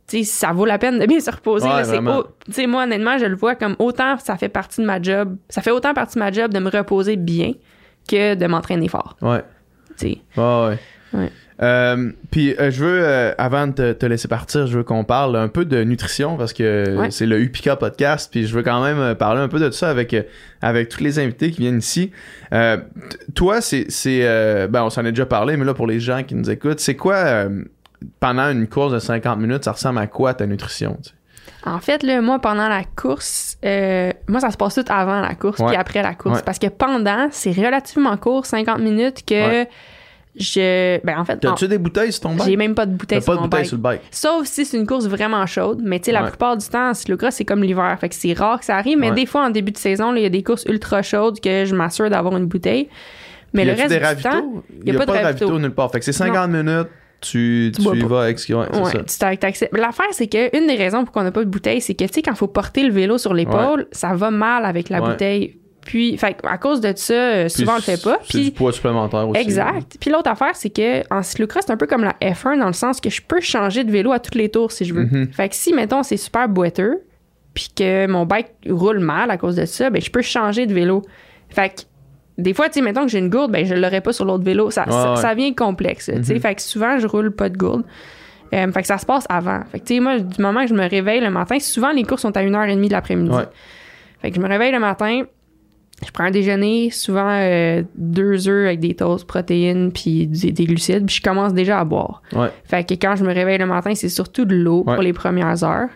tu sais, ça vaut la peine de bien se reposer. Ouais. C'est au- moi, honnêtement, je le vois comme autant ça fait partie de ma job. Ça fait autant partie de ma job de me reposer bien que de m'entraîner fort. Ouais. Ouais, ouais. Ouais. Euh, puis euh, je veux, euh, avant de te, te laisser partir, je veux qu'on parle un peu de nutrition parce que Ouais. c'est le UPICA podcast. Puis je veux quand même parler un peu de ça avec, avec tous les invités qui viennent ici. Toi, c'est. c'est ben, on s'en est déjà parlé, mais là, pour les gens qui nous écoutent, c'est quoi, pendant une course de 50 minutes, ça ressemble à quoi ta nutrition? En fait, là, moi, pendant la course, euh, moi, ça se passe tout avant la course Ouais. puis après la course. Ouais. Parce que pendant, c'est relativement court, 50 minutes, que Ouais. je. Ben, en fait, T'as-tu des bouteilles sur ton bike? j'ai même pas de T'as bouteille pas sur de mon bouteilles bike. sur le bike. Sauf si c'est une course vraiment chaude. Mais tu sais, la plupart du temps, cyclocross, c'est comme l'hiver. Fait que c'est rare que ça arrive. Mais des fois, en début de saison, il y a des courses ultra chaudes que je m'assure d'avoir une bouteille. Mais Y le reste des du temps, Il y a, pas de ravitaux nulle part. Fait que c'est 50 minutes, tu, Tu y vas avec ce qu'il y a. Ouais, c'est Ouais, ça. tu t'ac- t'acceptes. L'affaire, c'est que une des raisons pour qu'on n'a pas de bouteille, c'est que, tu sais, quand il faut porter le vélo sur l'épaule, ça va mal avec la Ouais. bouteille. Puis, fait, à cause de ça, euh, souvent, on le fait pas. C'est du poids supplémentaire aussi. exact. Puis l'autre affaire, c'est que en cyclocross, c'est un peu comme la F1 dans le sens que je peux changer de vélo à tous les tours si je veux. Mhm. Fait que si, mettons, c'est super boiteux, puis que mon bike roule mal à cause de ça, ben je peux changer de vélo. Fait que des fois, tu sais, mettons que j'ai une gourde, ben je l'aurais pas sur l'autre vélo. Ça, Ouais, ça, ouais. ça vient complexe, tu sais. Mhm. Fait que souvent, je roule pas de gourde. Euh, fait que ça se passe avant. Fait que, tu sais, moi, du moment que je me réveille le matin, souvent, les courses sont à 1h30 de l'après-midi. Ouais. Fait que je me réveille le matin, je prends un déjeuner, souvent euh, deux œufs avec des toasts, protéines, puis des, des glucides, puis je commence déjà à boire. Ouais. Fait que quand je me réveille le matin, c'est surtout de l'eau Ouais. pour les premières heures.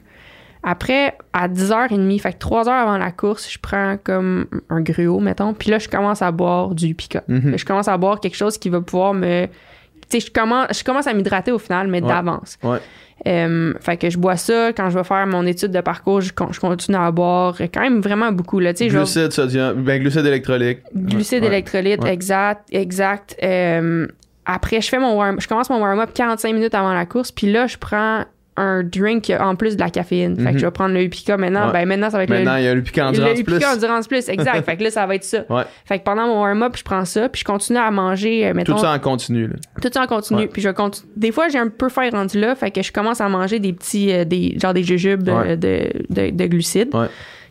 Après, à 10h30, fait que 3 heures avant la course, je prends comme un gruau, mettons. Puis là, je commence à boire du pica. Mhm. Je commence à boire quelque chose qui va pouvoir me. Tu sais, je commence, je commence à m'hydrater au final, mais Ouais. d'avance. Ouais. Euh, fait que je bois ça. Quand je vais faire mon étude de parcours, je, con- je continue à boire quand même vraiment beaucoup. Là. Glucides, sodium, ben glucides électrolytes. Glucides, Ouais. électrolytes, exact, exact. Euh, après, je fais mon warm, je commence mon warm-up 45 minutes avant la course, puis là, je prends un drink en plus de la caféine. Fait Mhm. que je vais prendre le Upica maintenant. Ouais. Ben maintenant, ça va être Maintenant, le, il y a le le endurance Upica plus. Endurance Plus, exact. fait que là, ça va être ça. Ouais. Fait que pendant mon warm-up, je prends ça, puis je continue à manger, euh, mettons, Tout ça en continu. Là. tout ça en continu. Ouais. Puis je continue. Des fois, j'ai un peu faim rendu là, fait que je commence à manger des petits, euh, des, genre des jujubes euh, de, de, de glucides.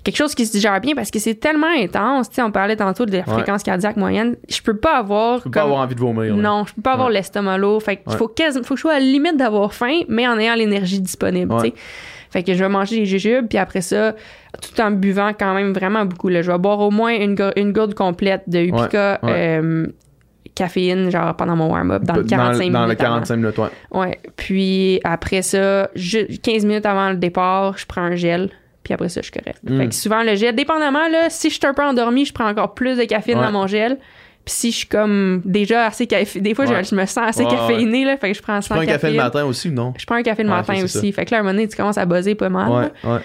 Quelque chose qui se digère bien parce que c'est tellement intense. Tu sais, on parlait tantôt de la Ouais. fréquence cardiaque moyenne. Je peux pas avoir. Tu peux pas avoir envie de vomir. là. non, je peux pas avoir l'estomac lourd. Fait qu'il Ouais. faut, quasi- faut que je sois à la limite d'avoir faim, mais en ayant l'énergie disponible. Ouais. tu sais. Fait que je vais manger des jujubes, puis après ça, tout en buvant quand même vraiment beaucoup. Là. Je vais boire au moins une, go- une gourde complète de Upica euh, caféine, genre pendant mon warm-up, dans le 45 dans, minutes. le avant. 45 minutes, ouais. Ouais. Puis après ça, ju- 15 minutes avant le départ, je prends un gel. Puis après ça, je suis correct. Mm. Fait que souvent, le gel, dépendamment, là, si je suis un peu endormi, je prends encore plus de caféine Ouais. dans mon gel. Puis si je suis comme déjà assez café, des fois, je- Ouais. je, me sens assez Ouais, caféiné, là, fait que je prends Tu 100 prends un café le matin aussi non? Je prends un café le matin aussi. Fait que là, à un moment donné, tu commences à buzzer pas mal. Ouais.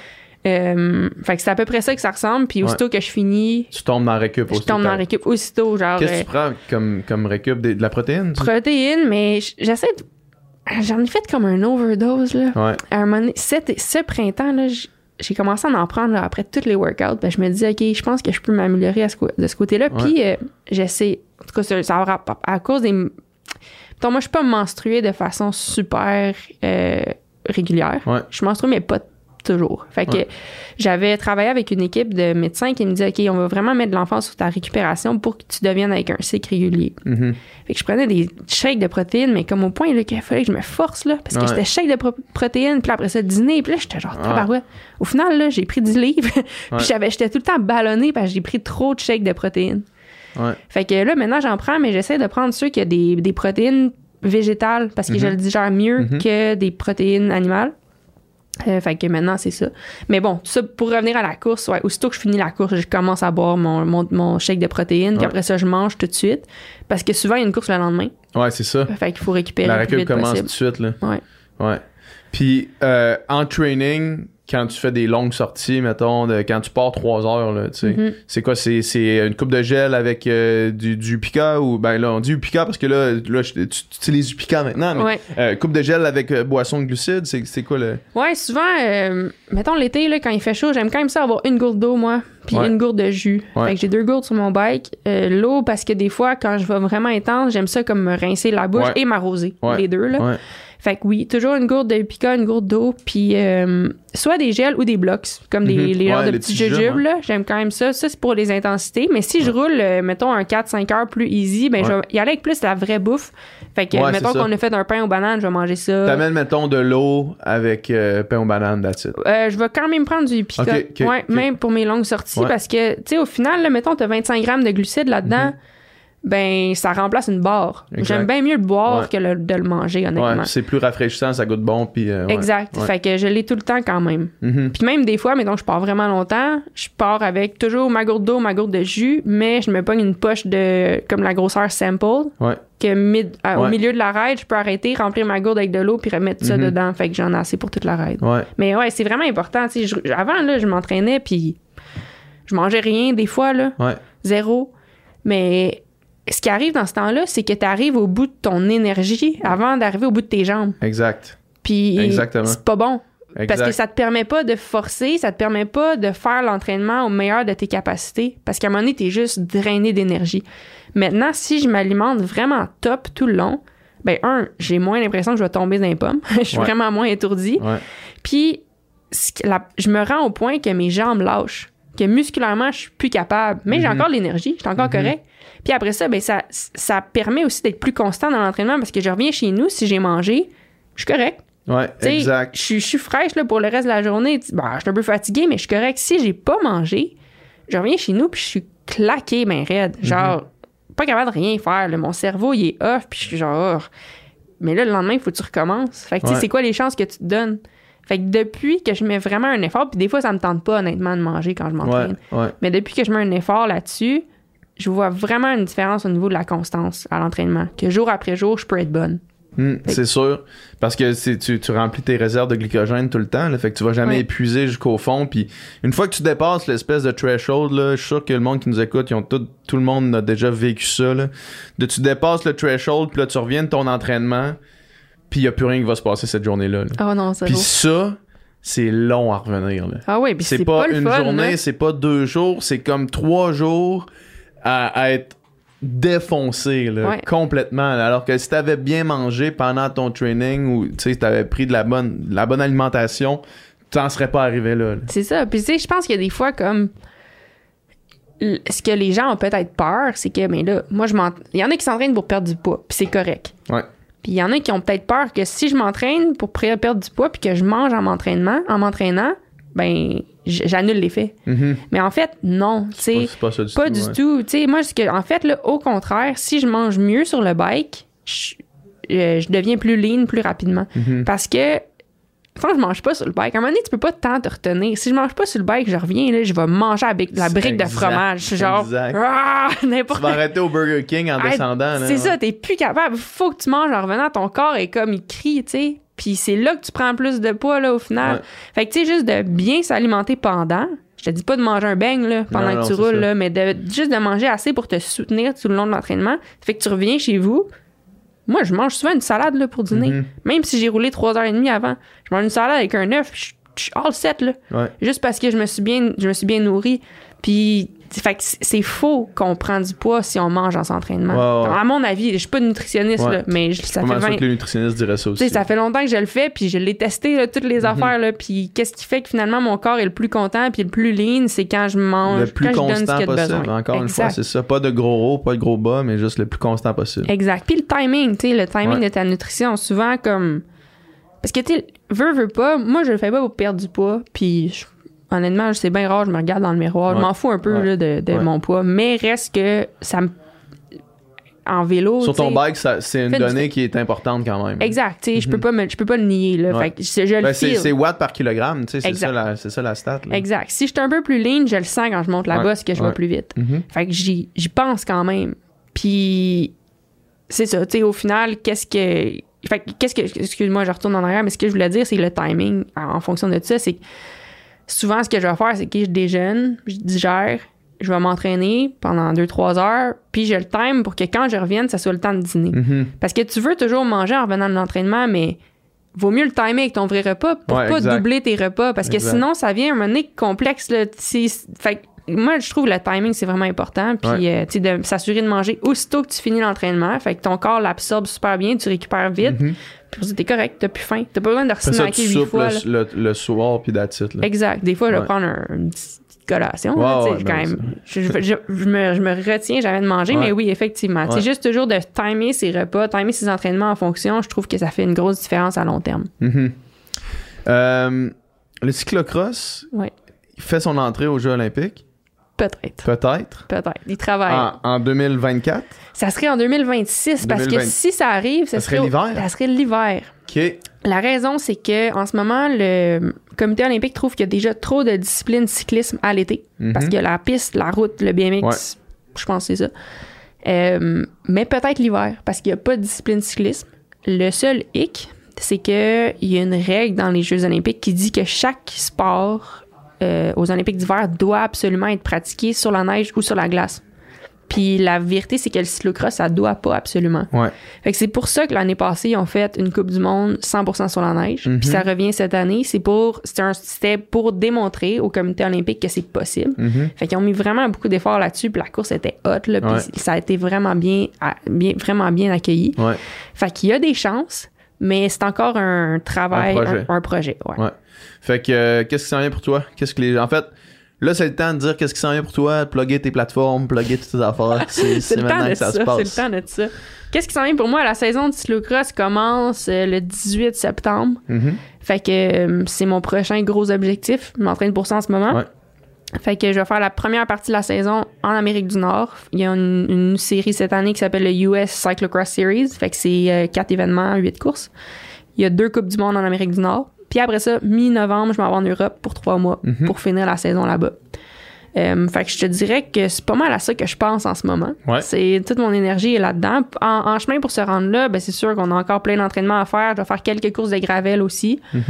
Euh, fait que c'est à peu près ça que ça ressemble. Puis aussitôt que je finis, Tu tombes dans la récup je aussi. tombe dans la récup. Aussitôt, genre. Qu'est-ce que euh, tu prends comme, comme récup? De, la protéine? tu- protéines, mais j'essaie de. J'en ai fait comme un overdose, là. Ouais. à un moment donné, cet- ce printemps, là, j'ai commencé à en prendre là, après tous les workouts. Ben, je me dis, OK, je pense que je peux m'améliorer à de ce côté-là. Ouais. Puis, euh, j'essaie. En tout cas, ça, ça aura pas- à cause des. Mettons, moi, je suis pas menstruée de façon super euh, régulière. Ouais. Je menstrue, mais pas toujours. Fait que Ouais. j'avais travaillé avec une équipe de médecins qui me disaient, OK, on va vraiment mettre de l'enfance sur ta récupération pour que tu deviennes avec un cycle régulier. Mhm. Fait que je prenais des shakes de protéines, mais comme au point là, qu'il fallait que je me force, là, parce que Ouais. j'étais shake de pro- protéines, puis après ça, dîner, puis là, j'étais genre Ouais. tabarouette. Au final, là, j'ai pris 10 livres, puis Ouais. j'avais, j'étais tout le temps ballonnée parce que j'ai pris trop de shakes de protéines. Ouais. Fait que là, maintenant, j'en prends, mais j'essaie de prendre ceux qui ont des, des protéines végétales parce que je le digère mieux Mhm. que des protéines animales. Euh, fait que maintenant, c'est ça. Mais bon, ça, pour revenir à la course, ouais, aussitôt que je finis la course, je commence à boire mon, mon, mon shake de protéines, puis après ça, je mange tout de suite. Parce que souvent, il y a une course le lendemain. Ouais, c'est ça. Fait qu'il faut récupérer La récup commence tout de suite, là. Ouais. Ouais. Puis, euh, en training, quand tu fais des longues sorties, mettons, de, quand tu pars trois heures, là, tu sais, Mhm. c'est quoi? C'est, une coupe de gel avec euh, du, du Upica ou, ben là, on dit Upica parce que là, là tu, tu utilises Upica maintenant, mais Ouais. euh, coupe de gel avec euh, boisson de glucides, c'est, quoi le? Ouais, souvent, mettons l'été, là, quand il fait chaud, j'aime quand même ça avoir une gourde d'eau, moi, puis Ouais. une gourde de jus. Ouais. Fait que j'ai deux gourdes sur mon bike. L'eau, parce que des fois, quand je vais vraiment intense, j'aime ça comme me rincer la bouche et m'arroser, les deux, là. Fait que oui, toujours une gourde de pica, une gourde d'eau, puis euh, soit des gels ou des blocs, comme des, Mhm. les genres Ouais, de les petits petits jujubes. J'aime quand même ça. Ça, c'est pour les intensités. Mais si je roule, euh, mettons, un 4-5 heures plus easy, ben, je vais y aller avec plus la vraie bouffe. Fait que, mettons qu'on a fait un pain aux bananes, je vais manger ça. T'amènes, mettons, de l'eau avec euh, pain aux bananes, that's it. Je vais quand même prendre du pica. Ok, ok, ouais, ok. même pour mes longues sorties, parce que, tu sais, au final, là, mettons, t'as 25 grammes de glucides là-dedans, ben, ça remplace une barre. J'aime bien mieux le boire Ouais. que le- de le manger, honnêtement. Ouais, c'est plus rafraîchissant, ça goûte bon, puis. euh, ouais. exact. Fait que je l'ai tout le temps quand même. Mhm. Puis même des fois, mettons, je pars vraiment longtemps, je pars avec toujours ma gourde d'eau, ma gourde de jus, mais je me pogne une poche de, comme la grosseur sample, Ouais. que mid- à- au milieu de la ride, je peux arrêter, remplir ma gourde avec de l'eau, puis remettre ça Mhm. dedans. Fait que j'en ai assez pour toute la ride. Ouais. Mais ouais, c'est vraiment important. je- avant, là, je m'entraînais, puis je mangeais rien des fois, là, Ouais. zéro. Mais ce qui arrive dans ce temps-là, c'est que tu arrives au bout de ton énergie avant d'arriver au bout de tes jambes. Exact. Puis Exactement. c'est pas bon. Exact. Parce que ça te permet pas de forcer, ça te permet pas de faire l'entraînement au meilleur de tes capacités. Parce qu'à un moment donné, t'es juste drainé d'énergie. Maintenant, si je m'alimente vraiment top tout le long, ben un, j'ai moins l'impression que je vais tomber dans les pommes. je suis Ouais. vraiment moins étourdie. Ouais. Puis, la- je me rends au point que mes jambes lâchent. Que musculairement, je suis plus capable. Mais j'ai Mhm. encore de l'énergie, je suis encore correct. Puis après ça, ben ça, ça permet aussi d'être plus constant dans l'entraînement parce que je reviens chez nous, si j'ai mangé, je suis correct. Ouais, exact. Je suis- je suis fraîche là, pour le reste de la journée. Bah, je suis un peu fatiguée, mais je suis correct. Si j'ai pas mangé, je reviens chez nous puis je suis claquée, ben raide. Genre, pas capable de rien faire. là. Mon cerveau, il est off, puis je suis genre... oh. Mais là, le lendemain, il faut que tu recommences. Fait que, tu sais, Ouais. c'est quoi les chances que tu te donnes? Fait que depuis que je mets vraiment un effort, puis des fois, ça me tente pas, honnêtement, de manger quand je m'entraîne. ouais. Mais depuis que je mets un effort là-dessus, je vois vraiment une différence au niveau de la constance à l'entraînement. Que jour après jour, je peux être bonne. Hmm, c'est sûr. Parce que tu, tu remplis tes réserves de glycogène tout le temps. Là, fait que tu vas jamais Ouais. épuiser jusqu'au fond. Puis une fois que tu dépasses l'espèce de threshold, là, je suis sûr que le monde qui nous écoute, ils ont tout, tout le monde a déjà vécu ça. Là. De tu dépasses le threshold, puis là tu reviens de ton entraînement, puis il y a plus rien qui va se passer cette journée-là. là. Oh non, ça Puis ça, c'est long à revenir. Là. Ah oui, puis C'est pas, pas, le une fun, journée, là. c'est pas deux jours, c'est comme trois jours à, à être défoncé là, Ouais. complètement. là. Alors que si t'avais bien mangé pendant ton training ou tu sais, t'avais pris de la bonne, de la bonne alimentation, t'en serais pas arrivé là. là. C'est ça. Puis tu sais, je pense qu'il y a des fois comme ce que les gens ont peut-être peur, c'est que mais là, moi je m'en il y en a qui s'entraînent pour perdre du poids, puis c'est correct. Ouais. Puis il y en a qui ont peut-être peur que si je m'entraîne pour perdre du poids puis que je mange en m'entraînement, en m'entraînant, ben j'annule l'effet. Mhm. Mais en fait, non. C'est pas ça du Pas tout. du ouais. tout. Tu sais, moi, que, en fait, là, au contraire, si je mange mieux sur le bike, je, euh, je deviens plus lean plus rapidement. Mhm. Parce que quand je mange pas sur le bike, à un moment donné, tu peux pas tant te retenir. Si je mange pas sur le bike, je reviens, là, je vais manger avec la C'est brique de fromage. Genre, Exact. ah, Tu n'importe vas arrêter au Burger King en descendant. C'est ouais. ça, t'es plus capable. Faut que tu manges en revenant. Ton corps est comme, il crie, tu sais. Puis c'est là que tu prends plus de poids, là, au final. Ouais. Fait que, tu sais, juste de bien s'alimenter pendant. Je te dis pas de manger un beigne, là, pendant Non, que tu roules, là, mais de, juste de manger assez pour te soutenir tout le long de l'entraînement. Fait que tu reviens chez vous. Moi, je mange souvent une salade, là, pour dîner. Mhm. Même si j'ai roulé trois heures et demie avant. Je mange une salade avec un œuf, je suis all set, là Ouais. juste parce que je me suis bien je me suis bien nourrie puis fait que c'est- faux qu'on prend du poids si on mange en s'entraînement à mon avis je suis pas nutritionniste Ouais. là, mais je- ça fait mal sûr 20 que les nutritionnistes diraient ça aussi. ça fait longtemps que je le fais, puis je l'ai testé, là, toutes Mhm. les affaires, là, puis qu'est-ce qui fait que finalement mon corps est le plus content puis le plus lean, c'est quand je mange, le plus quand je donne ce constant de possible. besoin. Encore une fois, c'est ça. Pas de gros haut, pas de gros bas, mais juste le plus constant possible. Exact. Puis le timing, tu sais, le timing Ouais. de ta nutrition, souvent comme. Parce que, tu sais, veux, veux pas, moi, je le fais pas pour perdre du poids, puis je- honnêtement, c'est bien rare, je me regarde dans le miroir, je m'en fous un peu Ouais. là, de, de Ouais. mon poids, mais reste que ça me. En vélo. Sur ton bike, c'est une du- donnée qui est importante quand même. Exact, tu sais, je peux Mhm. pas me- je peux pas le nier, Ben, c'est c'est watts par kilogramme, c'est ça, la- ça la stat. là. Exact. Si je suis un peu plus lean, je le sens quand je monte la bosse que je vais plus vite. Fait que j'y pense quand même. Puis c'est ça, tu sais, au final, qu'est-ce que. Fait que qu'est-ce que. Excuse-moi, je retourne en arrière, mais ce que je voulais dire, c'est le timing en, en fonction de ça. C'est que souvent, ce que je vais faire, c'est que je déjeune, je digère, je vais m'entraîner pendant 2-3 heures, puis je le time pour que quand je revienne, ça soit le temps de dîner. Mhm. Parce que tu veux toujours manger en revenant de l'entraînement, mais vaut mieux le timer avec ton vrai repas pour Ouais, pas exact. doubler tes repas. Parce que Exact. sinon, ça vient un moment donné complexe. Là. Fait moi, je trouve que le timing, c'est vraiment important. Puis, euh, tu sais, de s'assurer de manger aussitôt que tu finis l'entraînement. Fait que ton corps l'absorbe super bien, tu récupères vite. Mhm. Puis, t'es correct, t'as plus faim. T'as pas besoin de Après ça, tu snacker huit fois. là. le, le, soir, puis là. Exact. Des fois, je vais Ouais. prendre un- une petite collation. Là, ouais, ben quand même, je, je- je- je me, je me retiens jamais de manger, Ouais. mais oui, effectivement. C'est juste toujours de timer ses repas, timer ses entraînements en fonction. Je trouve que ça fait une grosse différence à long terme. Mhm. Euh, le cyclocross fait son entrée aux Jeux olympiques, Peut-être. peut-être, Peut-être. Il travaille. en, en 2024. Ça serait en 2026 parce que 2020. si ça arrive, ça, Ça serait l'hiver? Ça serait l'hiver. OK. La raison, c'est que en ce moment, le comité olympique trouve qu'il y a déjà trop de disciplines cyclisme à l'été. Mhm. Parce que la piste, la route, le BMX, je pense que c'est ça. Euh, mais peut-être l'hiver, parce qu'il n'y a pas de discipline cyclisme. Le seul hic, c'est qu'il y a une règle dans les Jeux olympiques qui dit que chaque sport euh, aux Olympiques d'hiver doit absolument être pratiqué sur la neige ou sur la glace. Puis la vérité, c'est que le cyclocross, ça doit pas absolument. Ouais. Fait que c'est pour ça que l'année passée, ils ont fait une Coupe du Monde 100% sur la neige. Mhm. Puis ça revient cette année. C'est pour, c'était pour démontrer au comité olympique que c'est possible. Mhm. Fait qu'ils ont mis vraiment beaucoup d'efforts là-dessus. Puis la course était hot, là. Puis Ouais. ça a été vraiment bien, bien, vraiment bien accueilli. Ouais. Fait qu'il y a des chances, mais c'est encore un travail, Un projet. un, un projet. ouais. Fait que, euh, qu'est-ce qui s'en vient pour toi? Qu'est-ce que les. En fait, là, c'est le temps de dire qu'est-ce qui s'en vient pour toi, de plugger tes plateformes, plugger toutes tes affaires. C'est, C'est le temps maintenant que ça. ça, se passe. C'est le temps de ça. Qu'est-ce qui s'en vient pour moi? La saison de cyclocross commence euh, le 18 septembre. Mhm. Fait que euh, c'est mon prochain gros objectif. Je m'entraîne pour ça en ce moment. Ouais. Fait que je vais faire la première partie de la saison en Amérique du Nord. Il y a une, une série cette année qui s'appelle le US Cyclocross Series. Fait que c'est euh, quatre événements, huit courses. Il y a deux Coupes du Monde en Amérique du Nord. Puis après ça, mi-novembre, je m'en vais en Europe pour trois mois Mhm. pour finir la saison là-bas. Euh, fait que je te dirais que c'est pas mal à ça que je pense en ce moment. Ouais. C'est toute mon énergie est là-dedans. En, en chemin pour se rendre là, ben c'est sûr qu'on a encore plein d'entraînements à faire. Je vais faire quelques courses de gravel aussi. Mhm.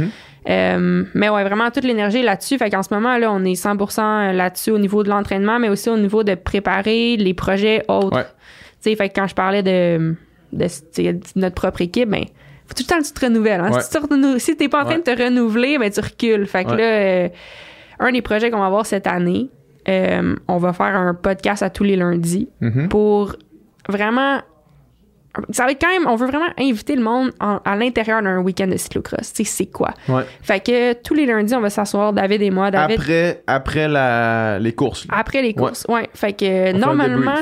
Euh, mais ouais, vraiment toute l'énergie là-dessus. Fait qu'en ce moment là, on est 100% là-dessus au niveau de l'entraînement, mais aussi au niveau de préparer les projets autres. Ouais. Tu sais, fait que quand je parlais de, notre propre équipe, ben tout le temps tu te renouvelles. Hein? Ouais. Si tu renou- si t'es pas en train Ouais. de te renouveler, ben tu recules. Fait que Ouais. là, euh, un des projets qu'on va avoir cette année, euh, on va faire un podcast à tous les lundis Mhm. pour vraiment. Ça va être quand même. On veut vraiment inviter le monde en- à l'intérieur d'un week-end de cyclocross. Tu sais, c'est quoi? Fait que tous les lundis, on va s'asseoir, David et moi. David, après, Après, après la, les courses. là. les courses. Ouais. Fait que On normalement.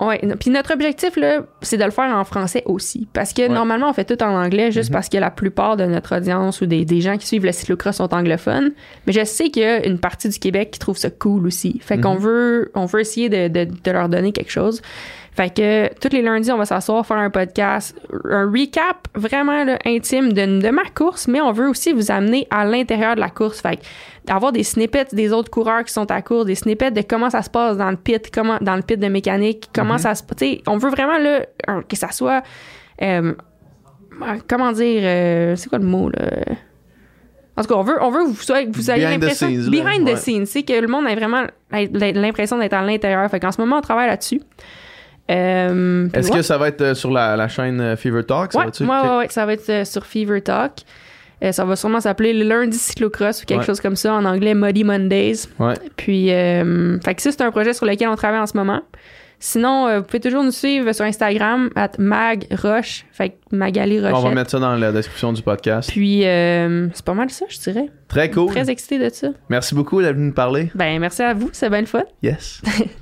Non, Puis notre objectif, là, c'est de le faire en français aussi. Parce que Ouais. normalement, on fait tout en anglais juste Mhm. parce que la plupart de notre audience ou des, des gens qui suivent le cyclocross sont anglophones. Mais je sais qu'il y a une partie du Québec qui trouve ça cool aussi. Fait qu'on Mhm. veut, on veut essayer de, de, de leur donner quelque chose. Fait que tous les lundis, on va s'asseoir, faire un podcast, un recap vraiment là, intime de, de ma course, mais on veut aussi vous amener à l'intérieur de la course. Fait que d'avoir des snippets des autres coureurs qui sont à course, des snippets de comment ça se passe dans le pit, comment dans le pit de mécanique, comment Mhm. ça se, sais, on veut vraiment là que ça soit, euh, comment dire, euh, c'est quoi le mot là? En tout cas, on veut, on veut que vous, vous ayez Behind the l'impression. scenes. Behind Ouais. the scenes. C'est que le monde ait vraiment l'impression d'être à l'intérieur. Fait qu'en ce moment, on travaille là-dessus. Euh, Est-ce ouais. que ça va être sur la, la chaîne Fever Talk? Ça Ouais, ça va être sur Fever Talk. Euh, ça va sûrement s'appeler le lundi cyclocross ou quelque Ouais. chose comme ça. En anglais, Muddy Mondays. Ouais. Puis, euh, fait que ça, c'est un projet sur lequel on travaille en ce moment. Sinon, euh, vous pouvez toujours nous suivre sur Instagram, at magroche, fait que Magali On va Rochette. mettre ça dans la description du podcast. Puis, euh, c'est pas mal ça, je dirais. Très cool. Très excité de ça. Merci beaucoup d'être venu nous parler. Ben, merci à vous, c'est bien le fun. Yes.